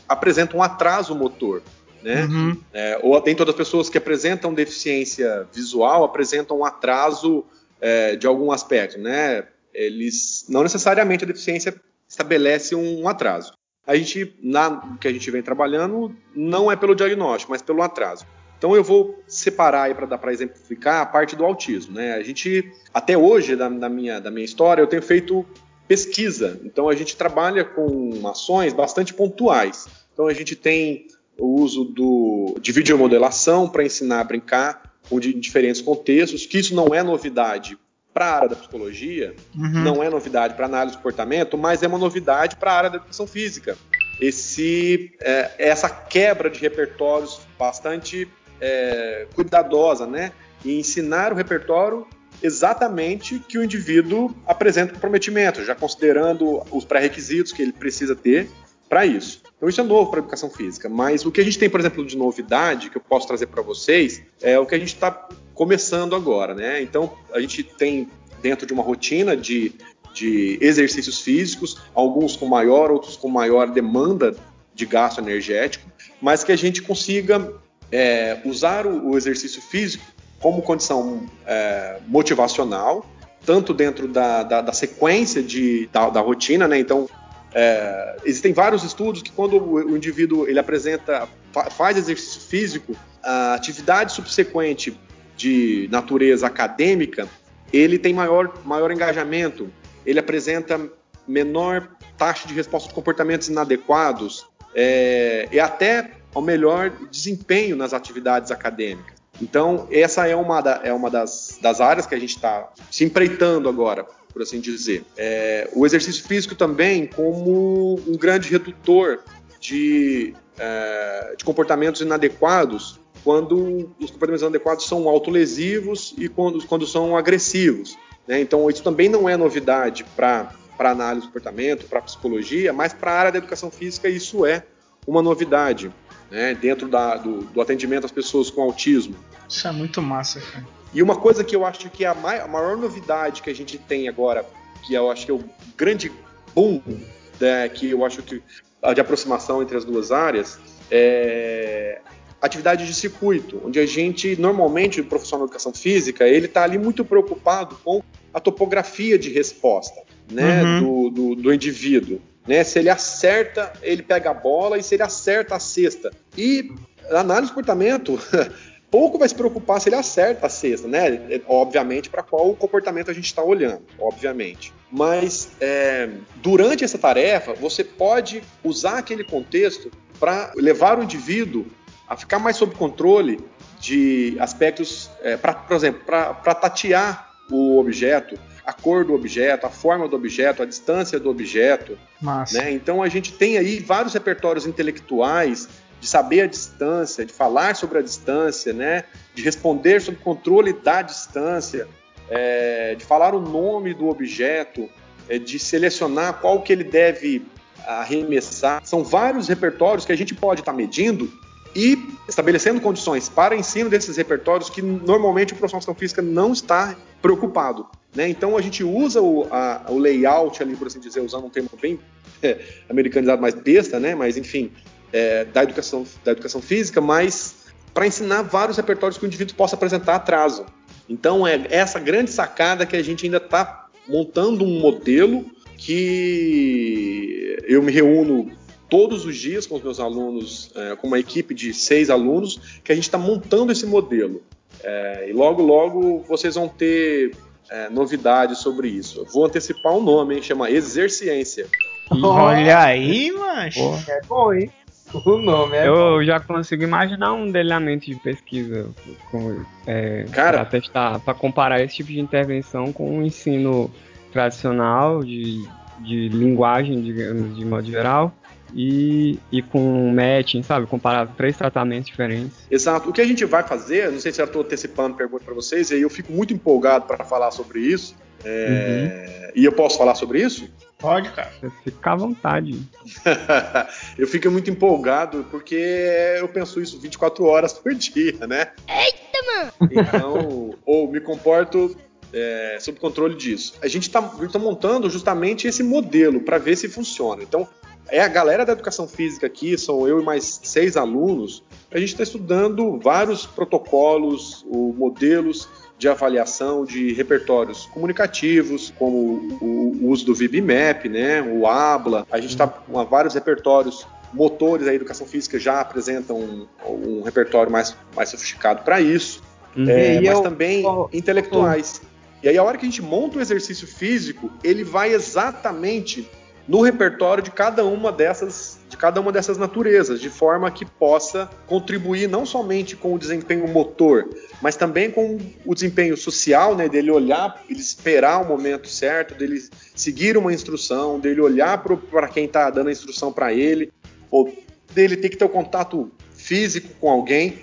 apresentam um atraso motor. Né? Uhum. É, ou nem todas as pessoas que apresentam deficiência visual apresentam um atraso é, de algum aspecto, né? Eles não necessariamente a deficiência estabelece um atraso. A gente, na que a gente vem trabalhando, não é pelo diagnóstico, mas pelo atraso. Então eu vou separar aí para para exemplificar a parte do autismo, né? A gente até hoje da, da, minha da minha história eu tenho feito pesquisa. Então a gente trabalha com ações bastante pontuais. Então a gente tem o uso do, de videomodelação para ensinar a brincar com diferentes contextos, que isso não é novidade para a área da psicologia, Uhum. não é novidade para análise do comportamento, mas é uma novidade para a área da educação física. Esse, é, essa quebra de repertórios bastante é, cuidadosa, né? E ensinar o repertório exatamente que o indivíduo apresenta comprometimento, já considerando os pré-requisitos que ele precisa ter para isso. Então isso é novo para a educação física, mas o que a gente tem, por exemplo, de novidade que eu posso trazer para vocês é o que a gente está começando agora, né? Então a gente tem dentro de uma rotina de, de exercícios físicos, alguns com maior, outros com maior demanda de gasto energético, mas que a gente consiga é, usar o, o exercício físico como condição é, motivacional, tanto dentro da, da, da sequência de, da, da, rotina, né? Então, é, existem vários estudos que quando o, o indivíduo ele apresenta, fa, faz exercício físico, a atividade subsequente de natureza acadêmica, ele tem maior, maior engajamento, ele apresenta menor taxa de resposta de comportamentos inadequados é, e até ao melhor desempenho nas atividades acadêmicas. Então, essa é uma, da, é uma das, das, áreas que a gente está se empreitando agora, por assim dizer. É, o exercício físico também como um grande redutor de, é, de comportamentos inadequados quando os comportamentos inadequados são autolesivos e quando, quando são agressivos. Né? Então, isso também não é novidade para análise do comportamento, para psicologia, mas para a área da educação física isso é uma novidade né, dentro da, do, do, atendimento às pessoas com autismo. Isso é muito massa, cara. E uma coisa que eu acho que é a, mai, a maior novidade que a gente tem agora, que eu acho que é o grande boom, né, que eu acho que de aproximação entre as duas áreas, é atividade de circuito, onde a gente, normalmente, o profissional de educação física, ele está ali muito preocupado com a topografia de resposta né, uhum. do, do, do indivíduo. Né? Se ele acerta, ele pega a bola e se ele acerta a cesta. E a análise de comportamento, pouco vai se preocupar se ele acerta a cesta, né? Obviamente, para qual comportamento a gente está olhando, obviamente. Mas é, durante essa tarefa, você pode usar aquele contexto para levar o indivíduo a ficar mais sob controle de aspectos, é, pra, por exemplo, para tatear o objeto, a cor do objeto, a forma do objeto, a distância do objeto. Né? Então a gente tem aí vários repertórios intelectuais de saber a distância, de falar sobre a distância, né? de responder sobre o controle da distância, é, de falar o nome do objeto, é, de selecionar qual que ele deve arremessar. São vários repertórios que a gente pode estar tá medindo e estabelecendo condições para ensino desses repertórios que normalmente o profissional de física não está preocupado. Né? Então a gente usa o, a, o, layout ali, por assim dizer, usando um termo bem é, americanizado, mais besta, né? mas enfim, é, da, educação, da educação física, mas para ensinar vários repertórios que o indivíduo possa apresentar atraso. Então é essa grande sacada que a gente ainda está montando um modelo que eu me reúno todos os dias com os meus alunos, é, com uma equipe de seis alunos, que a gente está montando esse modelo. É, e logo, logo vocês vão ter é, novidades sobre isso. Eu vou antecipar o um nome, hein? Chama Exerciência. Olha aí, macho. É bom, hein? O nome é Eu bom. já consigo imaginar um delineamento de pesquisa com, é, Cara, para testar, para comparar esse tipo de intervenção com o ensino tradicional de, de linguagem, digamos, de modo geral, e, e com matching, sabe? Comparar três tratamentos diferentes. Exato. O que a gente vai fazer, não sei se já estou antecipando a pergunta para vocês, e aí eu fico muito empolgado para falar sobre isso. É, E eu posso falar sobre isso? Pode, cara. Fica à vontade. eu fico muito empolgado porque eu penso isso 24 horas por dia, né? Eita, mano! Então, ou me comporto é, sob controle disso. A gente está tá montando justamente esse modelo para ver se funciona. Então, é a galera da educação física aqui, são eu e mais seis alunos, a gente está estudando vários protocolos, ou modelos de avaliação de repertórios comunicativos, como o, uso do VibMap, né, o ABLA. A gente está com vários repertórios motores. A educação física já apresenta um, um repertório mais, mais sofisticado para isso, Uhum. é, E mas eu- também intelectuais. E aí, a hora que a gente monta o exercício físico, ele vai exatamente no repertório de cada uma dessas de cada uma dessas naturezas, de forma que possa contribuir não somente com o desempenho motor, mas também com o desempenho social, né, dele olhar, ele esperar o momento certo, dele seguir uma instrução, dele olhar para quem está dando a instrução para ele, ou dele ter que ter o contato físico com alguém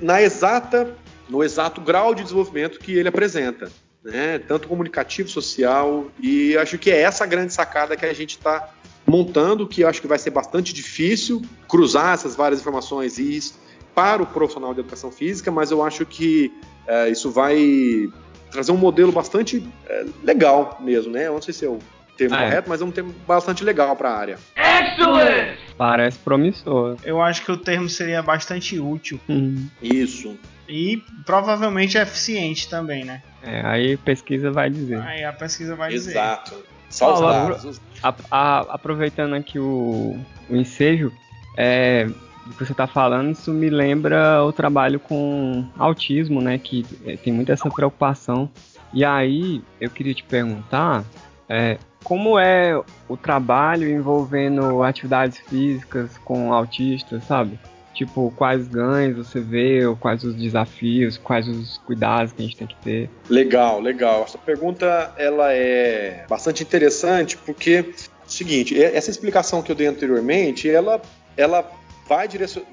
na exata no exato grau de desenvolvimento que ele apresenta, né? tanto comunicativo, social, e acho que é essa a grande sacada que a gente está montando, que acho que vai ser bastante difícil cruzar essas várias informações e isso para o profissional de educação física, mas eu acho que é, isso vai trazer um modelo bastante é, legal mesmo, né? Eu não sei se é o termo Ah, é. correto, mas é um termo bastante legal para a área. Parece promissor. Eu acho que o termo seria bastante útil Uhum. Isso. E provavelmente eficiente também, né? É, aí pesquisa vai dizer. Aí a pesquisa vai dizer. Exato. Só os dados. A- a- aproveitando aqui o, o ensejo, é, do que você está falando, isso me lembra o trabalho com autismo, né? Que é, tem muita essa preocupação. E aí, eu queria te perguntar, é, como é o trabalho envolvendo atividades físicas com autistas, sabe? Tipo, quais ganhos você vê, quais os desafios, quais os cuidados que a gente tem que ter. Legal, legal. Essa pergunta ela é bastante interessante porque, seguinte, e- essa explicação que eu dei anteriormente, ela, ela vai,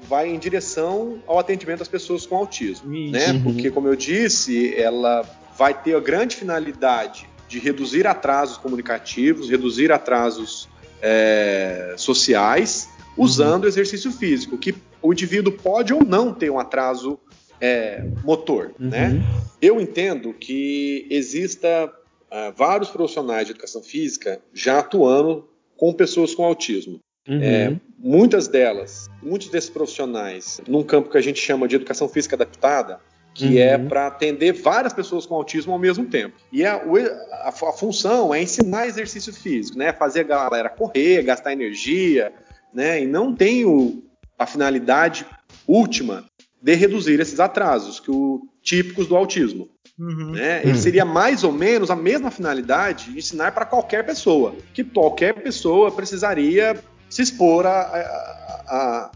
vai em direção ao atendimento das pessoas com autismo, né? Uhum. Porque, como eu disse, ela vai ter a grande finalidade de reduzir atrasos comunicativos, reduzir atrasos é, sociais, usando o exercício físico, que o indivíduo pode ou não ter um atraso é, motor, né? Uhum. Eu entendo que exista ah, vários profissionais de educação física já atuando com pessoas com autismo. Uhum. É, muitas delas, muitos desses profissionais, num campo que a gente chama de educação física adaptada, que Uhum. é para atender várias pessoas com autismo ao mesmo tempo. E a, o- a- a função é ensinar exercício físico, né? Fazer a galera correr, gastar energia, né? E não tem o- a finalidade última de reduzir esses atrasos que o, típicos do autismo. Uhum. Né? Ele seria mais ou menos a mesma finalidade de ensinar para qualquer pessoa, que qualquer pessoa precisaria se expor à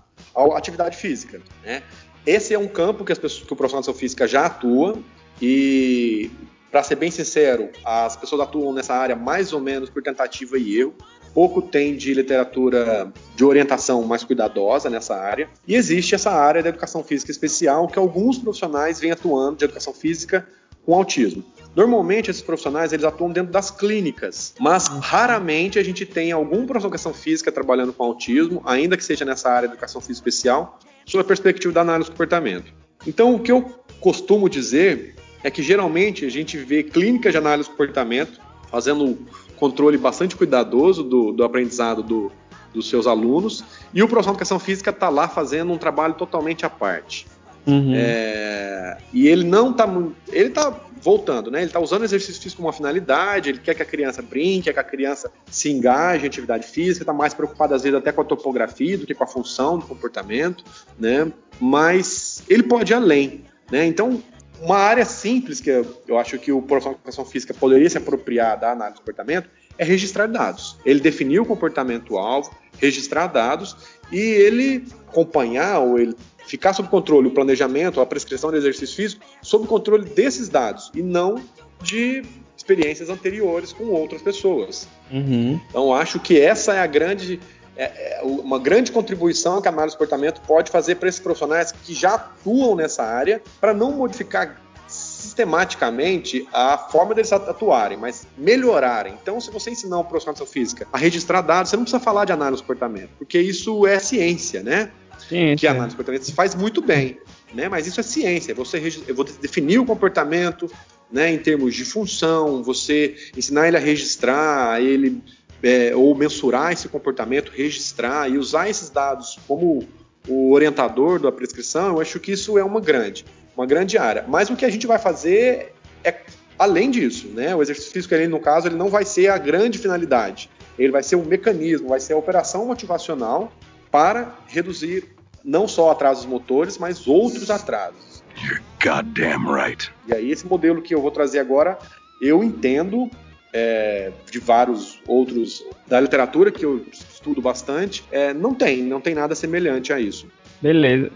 atividade física. Né? Esse é um campo que, as pessoas, que o profissional de educação física já atua e, para ser bem sincero, as pessoas atuam nessa área mais ou menos por tentativa e erro. Pouco tem de literatura de orientação mais cuidadosa nessa área. E existe essa área da educação física especial que alguns profissionais vêm atuando de educação física com autismo. Normalmente esses profissionais eles atuam dentro das clínicas, mas raramente a gente tem algum profissional de educação física trabalhando com autismo, ainda que seja nessa área de educação física especial, sob a perspectiva da análise do comportamento. Então o que eu costumo dizer é que geralmente a gente vê clínicas de análise do comportamento fazendo controle bastante cuidadoso do, do aprendizado do- dos seus alunos e o profissional de educação física está lá fazendo um trabalho totalmente à parte. Uhum. É, e ele não está ele tá voltando, né? Ele está usando o exercício físico como uma finalidade, ele quer que a criança brinque, quer que a criança se engaje em atividade física, está mais preocupado às vezes até com a topografia do que com a função do comportamento, né? Mas ele pode ir além, né? Então, uma área simples que eu, eu acho que o profissional de educação física poderia se apropriar da análise do comportamento é registrar dados. Ele definir o comportamento-alvo, registrar dados e ele acompanhar ou ele ficar sob controle o planejamento, a prescrição de exercício físico, sob controle desses dados e não de experiências anteriores com outras pessoas. Uhum. Então acho que essa é a grande é, é uma grande contribuição que a análise do comportamento pode fazer para esses profissionais que já atuam nessa área, para não modificar sistematicamente a forma deles atuarem, mas melhorarem. Então, se você ensinar um profissional de física a registrar dados, você não precisa falar de análise do comportamento, porque isso é ciência, né? Ciência. Que a análise do comportamento se faz muito bem, né? Mas isso é ciência. Você eu vou definir o comportamento, né? Em termos de função, você ensinar ele a registrar, ele é, ou mensurar esse comportamento, registrar e usar esses dados como o orientador da prescrição, eu acho que isso é uma grande uma grande área. Mas o que a gente vai fazer é além disso, né? O exercício físico, ele, no caso, ele não vai ser a grande finalidade. Ele vai ser um mecanismo, vai ser a operação motivacional para reduzir não só atrasos motores, mas outros atrasos. You're goddamn right. E aí, esse modelo que eu vou trazer agora, eu entendo é, de vários outros da literatura que eu estudo bastante, é, não tem, não tem nada semelhante a isso. Beleza,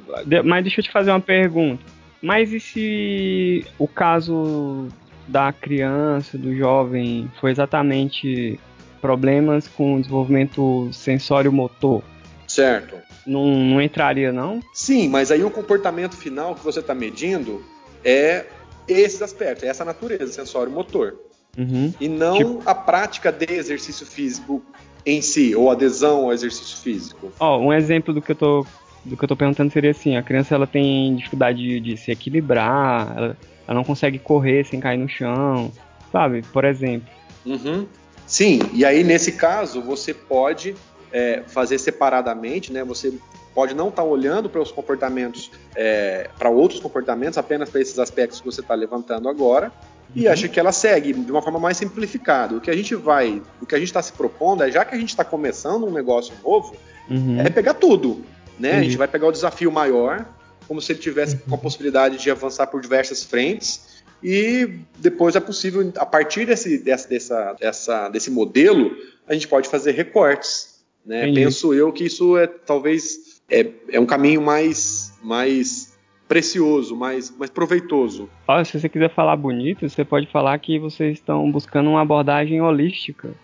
mas deixa eu te fazer uma pergunta. Mas e se o caso da criança, do jovem, foi exatamente problemas com o desenvolvimento sensório-motor? Certo. Não, não entraria, não? Sim, mas aí o comportamento final que você está medindo é esses aspectos, é essa natureza sensório-motor. Uhum. E não tipo... a prática de exercício físico em si, ou adesão ao exercício físico. Ó, oh, um exemplo do que eu tô do que eu tô perguntando seria assim, a criança ela tem dificuldade de, de se equilibrar, ela, ela, não consegue correr sem cair no chão, sabe? Por exemplo. Uhum. Sim, e aí nesse caso você pode é, fazer separadamente, né? Você pode não estar tá olhando para os comportamentos, é, para outros comportamentos, apenas para esses aspectos que você está levantando agora, e uhum. acha que ela segue de uma forma mais simplificada. O que a gente vai, o que a gente está se propondo é, já que a gente está começando um negócio novo, uhum. é pegar tudo. Né? A gente vai pegar o desafio maior, como se ele tivesse com a possibilidade de avançar por diversas frentes, e depois é possível, a partir desse, dessa, dessa, dessa, desse modelo, a gente pode fazer recortes. Né? Penso eu que isso é talvez é, é um caminho mais, mais precioso, mais, mais proveitoso. Olha, se você quiser falar bonito, você pode falar que vocês estão buscando uma abordagem holística.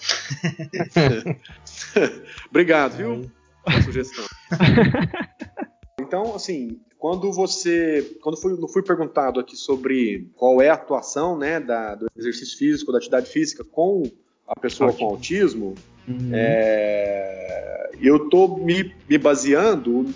Obrigado, viu? sugestão. então, assim, quando você, quando fui, fui perguntado aqui sobre qual é a atuação, né, da, do exercício físico, da atividade física com a pessoa com autismo, uhum. é, eu estou me, me baseando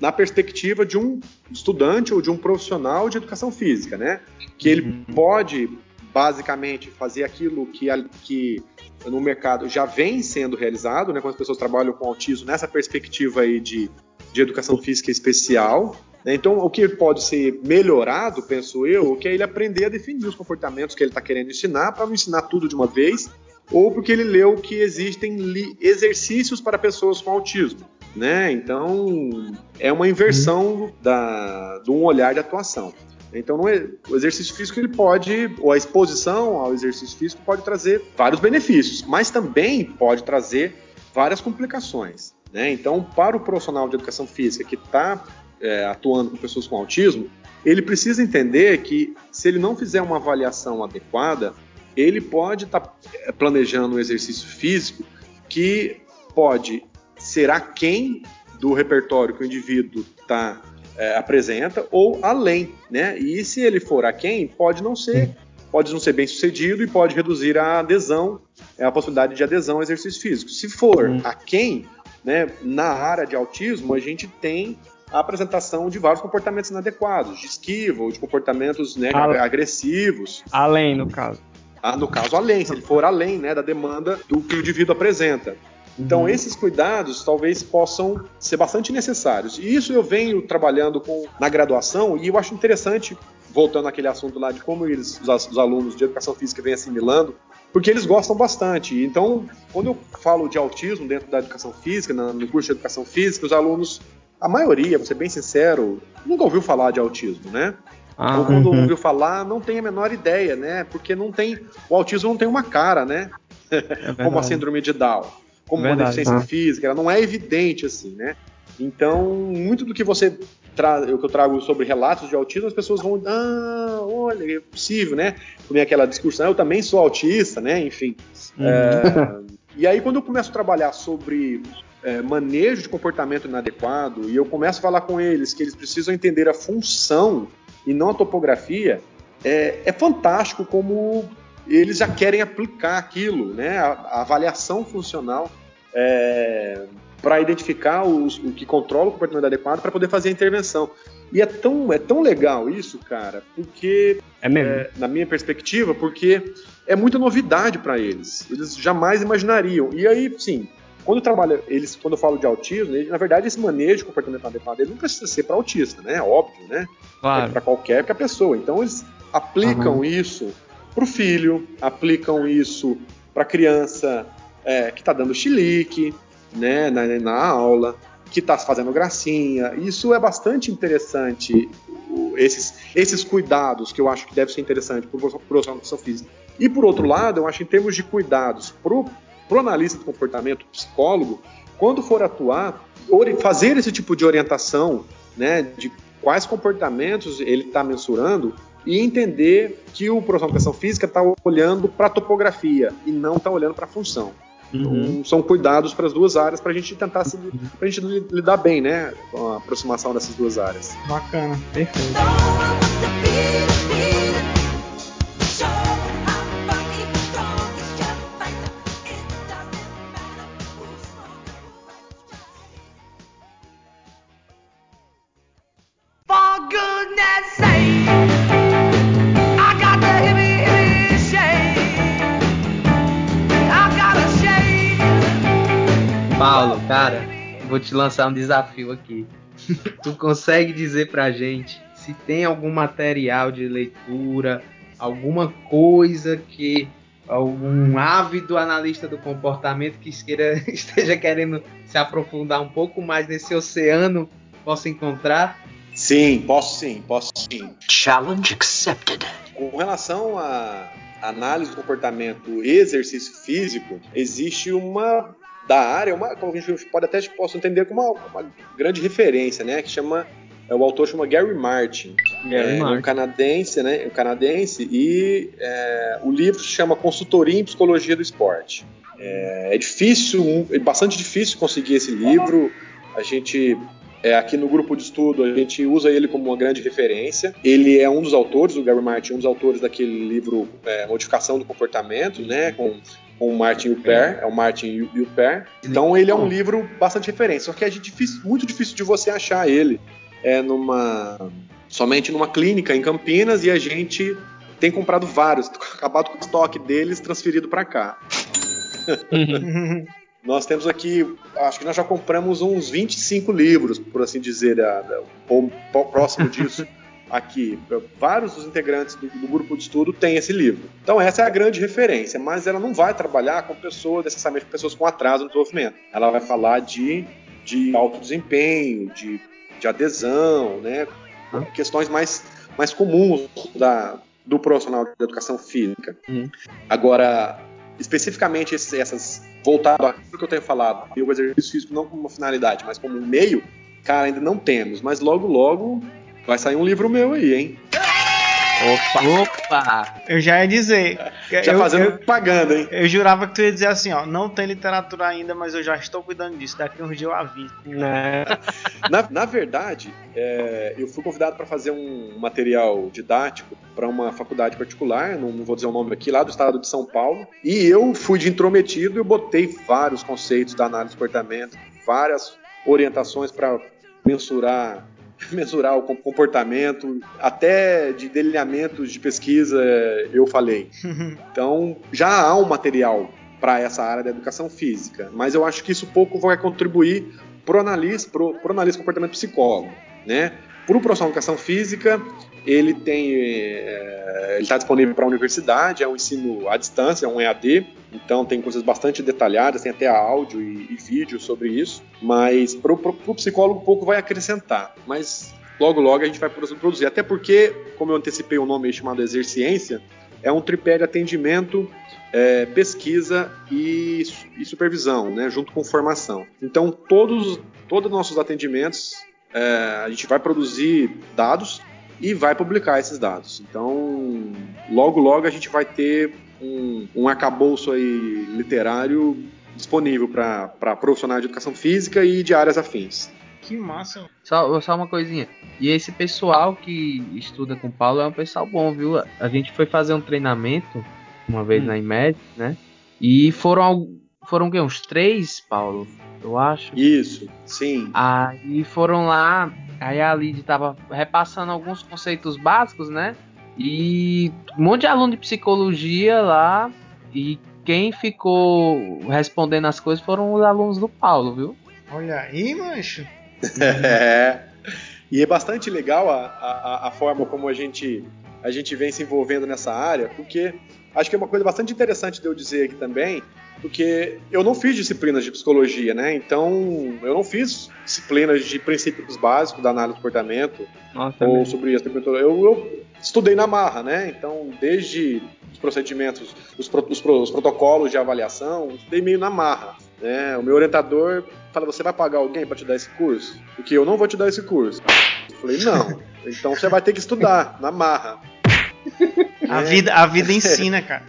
na perspectiva de um estudante ou de um profissional de educação física, né? Que ele uhum. pode basicamente fazer aquilo que, que no mercado já vem sendo realizado, né, quando as pessoas trabalham com autismo nessa perspectiva aí de, de educação física especial. Né, então, o que pode ser melhorado, penso eu, que é ele aprender a definir os comportamentos que ele está querendo ensinar, para não ensinar tudo de uma vez, ou porque ele leu que existem exercícios para pessoas com autismo. Né? Então, é uma inversão da, de um olhar de atuação. Então, é, o exercício físico ele pode, ou a exposição ao exercício físico pode trazer vários benefícios, mas também pode trazer várias complicações. Né? Então, para o profissional de educação física que está é, atuando com pessoas com autismo, ele precisa entender que se ele não fizer uma avaliação adequada, ele pode estar tá é, planejando um exercício físico que pode ser aquém do repertório que o indivíduo está é, apresenta ou além, né? E se ele for aquém, pode não ser, pode não ser bem sucedido e pode reduzir a adesão, é, a possibilidade de adesão ao exercício físico. Se for hum. aquém, né, na área de autismo, a gente tem a apresentação de vários comportamentos inadequados, de esquiva ou de comportamentos né, agressivos. Além, no caso. Ah, no caso, além, se ele for além né, da demanda do que o indivíduo apresenta. Então, uhum. esses cuidados talvez possam ser bastante necessários. E isso eu venho trabalhando com, na graduação e eu acho interessante, voltando àquele assunto lá de como eles, os, os alunos de educação física vêm assimilando, porque eles gostam bastante. Então, quando eu falo de autismo dentro da educação física, no curso de educação física, os alunos, a maioria, vou ser bem sincero, nunca ouviu falar de autismo, né? Ah, então, quando uhum. ouviu falar, não tem a menor ideia, né? Porque não tem. O autismo não tem uma cara, né? É Como a síndrome de Down como Verdade, uma deficiência física, ela não é evidente assim, né? Então, muito do que você traz, o que eu trago sobre relatos de autismo, as pessoas vão, ah, olha, é possível, né? Como aquela discussão, eu também sou autista, né? Enfim. Uhum. É, E aí, quando eu começo a trabalhar sobre é, manejo de comportamento inadequado e eu começo a falar com eles que eles precisam entender a função e não a topografia, é, é fantástico como eles já querem aplicar aquilo, né? A, a avaliação funcional é, para identificar os, o que controla o comportamento adequado para poder fazer a intervenção. E é tão, é tão legal isso, cara, porque, É mesmo. é, na minha perspectiva, porque é muita novidade para eles. Eles jamais imaginariam. E aí, sim, quando trabalha eles, quando eu falo de autismo, ele- na verdade esse manejo de comportamento adequado ele não precisa ser para autista, né? É óbvio, né? Claro. para qualquer pessoa. Então eles aplicam isso para o filho, aplicam isso para a criança é, que está dando chilique, né, na, na aula, que está fazendo gracinha. Isso é bastante interessante. Esses, esses cuidados que eu acho que deve ser interessante para o profissional de educação física. E por outro lado, eu acho em termos de cuidados para o analista de comportamento, psicólogo, quando for atuar, fazer esse tipo de orientação, né, de quais comportamentos ele está mensurando e entender que o profissional de educação física está olhando para a topografia e não está olhando para a função. Uhum. Então, são cuidados para as duas áreas para a gente tentar se, pra gente li- lidar bem, né, com a aproximação dessas duas áreas. Bacana. Perfeito. Vou te lançar um desafio aqui. tu consegue dizer pra gente se tem algum material de leitura, alguma coisa que algum ávido analista do comportamento que queira- esteja querendo se aprofundar um pouco mais nesse oceano possa encontrar? Sim, posso sim, posso sim. Challenge accepted. Com relação à análise do comportamento e exercício físico, existe uma da área, uma, como a gente pode até posso entender como uma, uma grande referência, né? Que chama é, o autor chama Gary Martin, Gary é, Martin. um canadense, né? Um canadense e é, o livro se chama Consultoria em Psicologia do Esporte. É, é difícil, um- é bastante difícil conseguir esse livro. A gente é, aqui no grupo de estudo a gente usa ele como uma grande referência. Ele é um dos autores, o Gary Martin, um dos autores daquele livro é, Modificação do Comportamento, né? Com com o Martin Huppert, é o Martin Huppert. Então ele é um livro bastante referência, só que é difícil- muito difícil de você achar ele é numa somente numa clínica em Campinas e a gente tem comprado vários, acabado com o estoque deles, transferido para cá. Nós temos aqui, acho que nós já compramos uns 25 livros, por assim dizer, ou próximo disso aqui. Vários dos integrantes do, do grupo de estudo têm esse livro. Então essa é a grande referência, mas ela não vai trabalhar com pessoas, necessariamente com pessoas com atraso no desenvolvimento. Ela vai falar de, de alto desempenho, de, de adesão, né? questões mais, mais comuns da, do profissional de educação física. Uhum. Agora, especificamente esses- essas voltado àquilo que eu tenho falado, e o exercício físico não como uma finalidade, mas como um meio, cara, ainda não temos, mas logo logo vai sair um livro meu aí, hein? Opa! Opa! Eu já ia dizer. Já eu, fazendo eu, propaganda, hein? eu jurava que tu ia dizer assim, ó, não tem literatura ainda, mas eu já estou cuidando disso. Daqui uns dias eu aviso. Né? Na, na verdade, é, eu fui convidado para fazer um material didático para uma faculdade particular, não, não vou dizer o nome aqui, lá do estado de São Paulo, e eu fui de intrometido e eu botei vários conceitos da análise de comportamento, várias orientações para mensurar mensurar o com- comportamento, até de delineamentos de pesquisa eu falei. Então já há um material para essa área da educação física, mas eu acho que isso pouco vai contribuir para o analista, pro, pro analista comportamento psicólogo, né? Para o profissional de educação física, ele tem, é, ele está disponível para a universidade, é um ensino à distância, é um EAD, então tem coisas bastante detalhadas, tem até áudio e, e vídeo sobre isso, mas para o psicólogo pouco vai acrescentar, mas logo logo a gente vai produzir, até porque, como eu antecipei o nome aí chamado Exerciência, é um tripé de atendimento é, pesquisa e, e supervisão, né, junto com formação. Então, todos, todos os nossos atendimentos, é, a gente vai produzir dados e vai publicar esses dados. Então, logo, logo a gente vai ter um, um arcabouço aí literário disponível para profissionais de educação física e de áreas afins. Que massa. Só, só uma coisinha. E esse pessoal que estuda com o Paulo é um pessoal bom, viu? A gente foi fazer um treinamento uma vez Hum. na IMED, né? E foram foram o quê? uns três, Paulo, eu acho. Isso, sim. Aí foram lá, aí a Lid tava repassando alguns conceitos básicos, né? E um monte de aluno de psicologia lá. E quem ficou respondendo as coisas foram os alunos do Paulo, viu? Olha aí, mancho. É. E é bastante legal a, a, a forma como a gente, a gente vem se envolvendo nessa área, porque acho que é uma coisa bastante interessante de eu dizer aqui também, porque eu não fiz disciplinas de psicologia, né? Então, eu não fiz disciplinas de princípios básicos da análise do comportamento Nossa, ou mesmo. sobre as temperaturas. Eu, eu estudei na marra, né? Então, desde os procedimentos, os, pro- os pro- os protocolos de avaliação, eu estudei meio na marra. Né? O meu orientador fala: você vai pagar alguém para te dar esse curso? Porque eu não vou te dar esse curso. Eu falei: não. Então você vai ter que estudar na marra. A É. vida, a vida ensina, cara.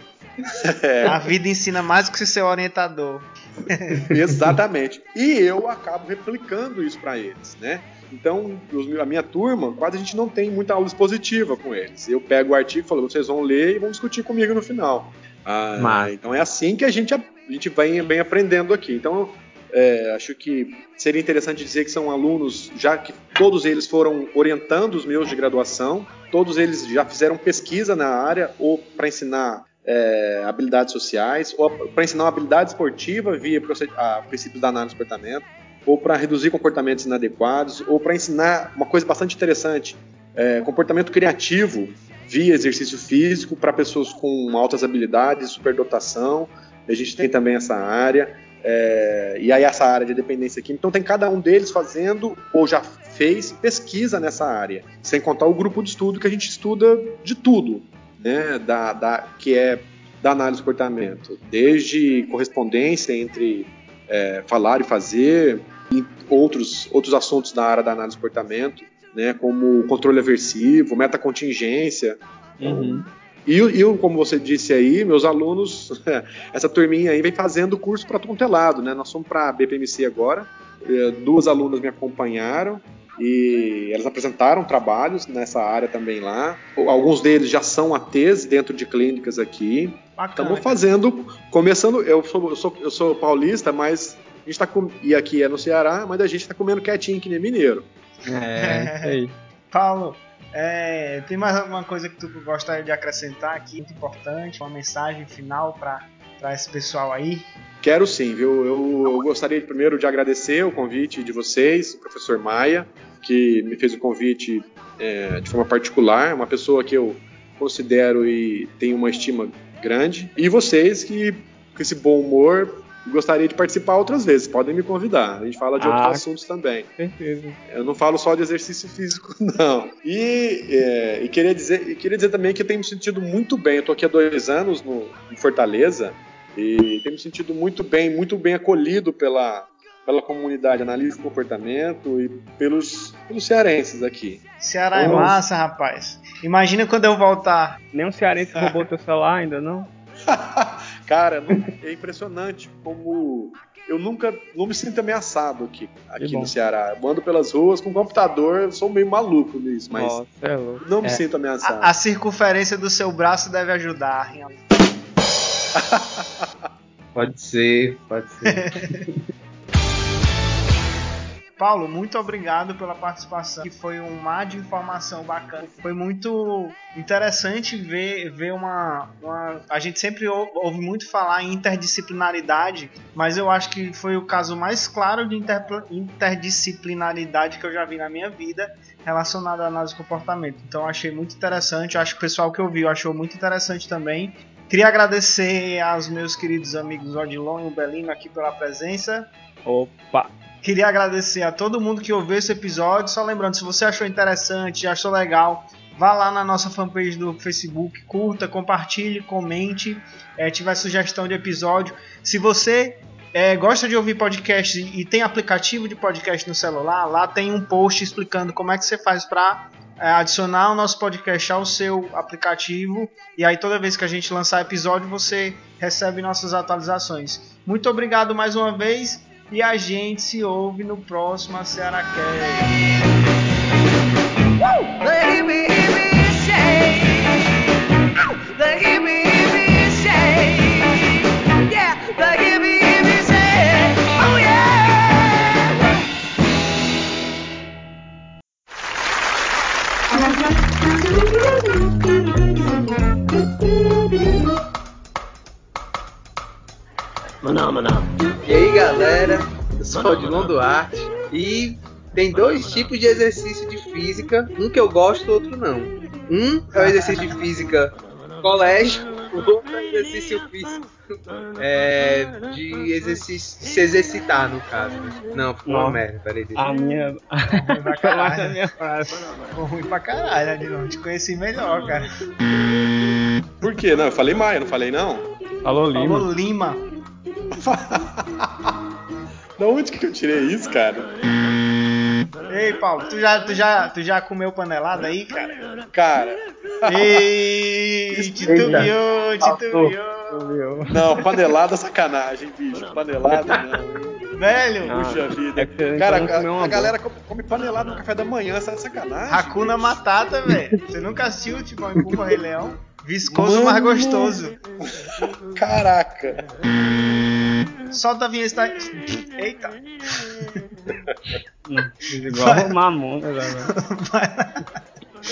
É. A vida ensina mais do que ser orientador. Exatamente. E eu acabo replicando isso para eles, né? Então, a minha turma, quase a gente não tem muita aula expositiva com eles. Eu pego o artigo e falo, vocês vão ler e vão discutir comigo no final. Ah, Mas- então é assim que a gente, a gente vem, vem aprendendo aqui. Então, é, acho que seria interessante dizer que são alunos, já que todos eles foram orientando os meus de graduação, todos eles já fizeram pesquisa na área ou para ensinar é, habilidades sociais, ou para ensinar uma habilidade esportiva via a princípios da análise do comportamento, ou para reduzir comportamentos inadequados, ou para ensinar uma coisa bastante interessante, é, comportamento criativo via exercício físico para pessoas com altas habilidades, superdotação. A gente tem também essa área. é, e aí essa área de dependência química. Então tem cada um deles fazendo ou já fez pesquisa nessa área, sem contar o grupo de estudo que a gente estuda de tudo, né, da, da- que é da análise do comportamento, desde correspondência entre é, falar e fazer, e outros, outros assuntos da área da análise do comportamento, né, como controle aversivo, metacontingência. Uhum. E, e como você disse aí, meus alunos, essa turminha aí vem fazendo curso para todo lado, né? Nós fomos para a BPMC agora, eh, duas alunas me acompanharam e elas apresentaram trabalhos nessa área também lá. Alguns deles já são ATs dentro de clínicas aqui. Bacana. Estamos fazendo, começando. Eu sou, eu sou, eu sou paulista, mas a gente tá com, e aqui é no Ceará, mas a gente está comendo quietinho que nem mineiro. É, aí. Paulo, é, tem mais alguma coisa que tu gostaria de acrescentar aqui, muito importante, uma mensagem final para esse pessoal aí? Quero sim, viu? Eu, eu gostaria primeiro de agradecer o convite de vocês, o professor Maia, que me fez o convite é, de forma particular, uma pessoa que eu considero e tenho uma estima grande, e vocês que, com esse bom humor, gostaria de participar outras vezes, podem me convidar, a gente fala de Ah. outros assuntos também. Certeza. Eu não falo só de exercício físico, não. E, é, e queria, dizer, e queria dizer também que eu tenho me sentido muito bem. Eu estou aqui há dois anos no, em Fortaleza e tenho me sentido muito bem, muito bem acolhido pela, pela comunidade analista de comportamento e pelos, pelos cearenses aqui. Ceará é Nossa. massa, rapaz. Imagina quando eu voltar. Nenhum cearense roubou teu celular ainda, não? Cara, é impressionante como eu nunca não me sinto ameaçado aqui, aqui no Ceará. Eu ando pelas ruas com computador, eu sou meio maluco nisso, mas Nossa, é louco. não me É. sinto ameaçado. A, a circunferência do seu braço deve ajudar. Pode ser, pode ser. Paulo, muito obrigado pela participação, que foi um mar de informação bacana. Foi muito interessante ver, ver uma, uma- A gente sempre ou- ouve muito falar em interdisciplinaridade, mas eu acho que foi o caso mais claro de inter- interdisciplinaridade que eu já vi na minha vida relacionado à análise de comportamento. Então achei muito interessante, acho que o pessoal que ouviu achou muito interessante também. Queria agradecer aos meus queridos amigos Odilon e o Belino aqui pela presença. Opa! Queria agradecer a todo mundo que ouviu esse episódio. Só lembrando, se você achou interessante, achou legal, vá lá na nossa fanpage do Facebook, curta, compartilhe, comente, eh, tiver sugestão de episódio. Se você eh, gosta de ouvir podcast e tem aplicativo de podcast no celular, lá tem um post explicando como é que você faz para é, adicionar o nosso podcast ao seu aplicativo e aí toda vez que a gente lançar episódio você recebe nossas atualizações. Muito obrigado mais uma vez e a gente se ouve no próximo Ceará They Duarte e tem dois tipos de exercício de física, um que eu gosto, outro não. Um é o exercício de física colégio, o outro é o exercício físico é, de exercício se exercitar no caso. Não, ficou uma merda, peraí. deixa A minha. pra Foi mais a caralho. minha frase. Ficou ruim pra caralho, Adilon. Te conheci melhor, cara. Por quê? Não, eu falei Maia, não falei não? Falou Lima. Falou Lima. Da onde que eu tirei isso, cara? Ei, Paulo, tu já, tu já, tu já comeu panelada aí, cara? Cara, Ei, titubeou, titubeou. não, panelada é sacanagem, bicho. Panelada não. Velho, Puxa vida. é Cara, então comeu a, a galera come, come panelada no café da manhã, essa é sacanagem. Hakuna Matata, velho. Você nunca assistiu Timão e Pumba Rei Leão? Viscoso, Mano. mas gostoso. Caraca. Solta a vinheta. Eita. Igual o Mamonas agora. Vai lá,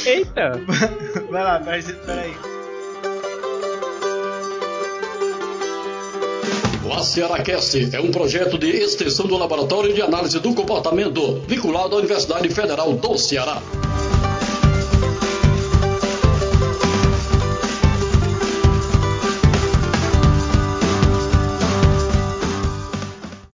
Eita! vai lá, peraí. peraí. O AcearaCast é um projeto de extensão do Laboratório de Análise do Comportamento, vinculado à Universidade Federal do Ceará.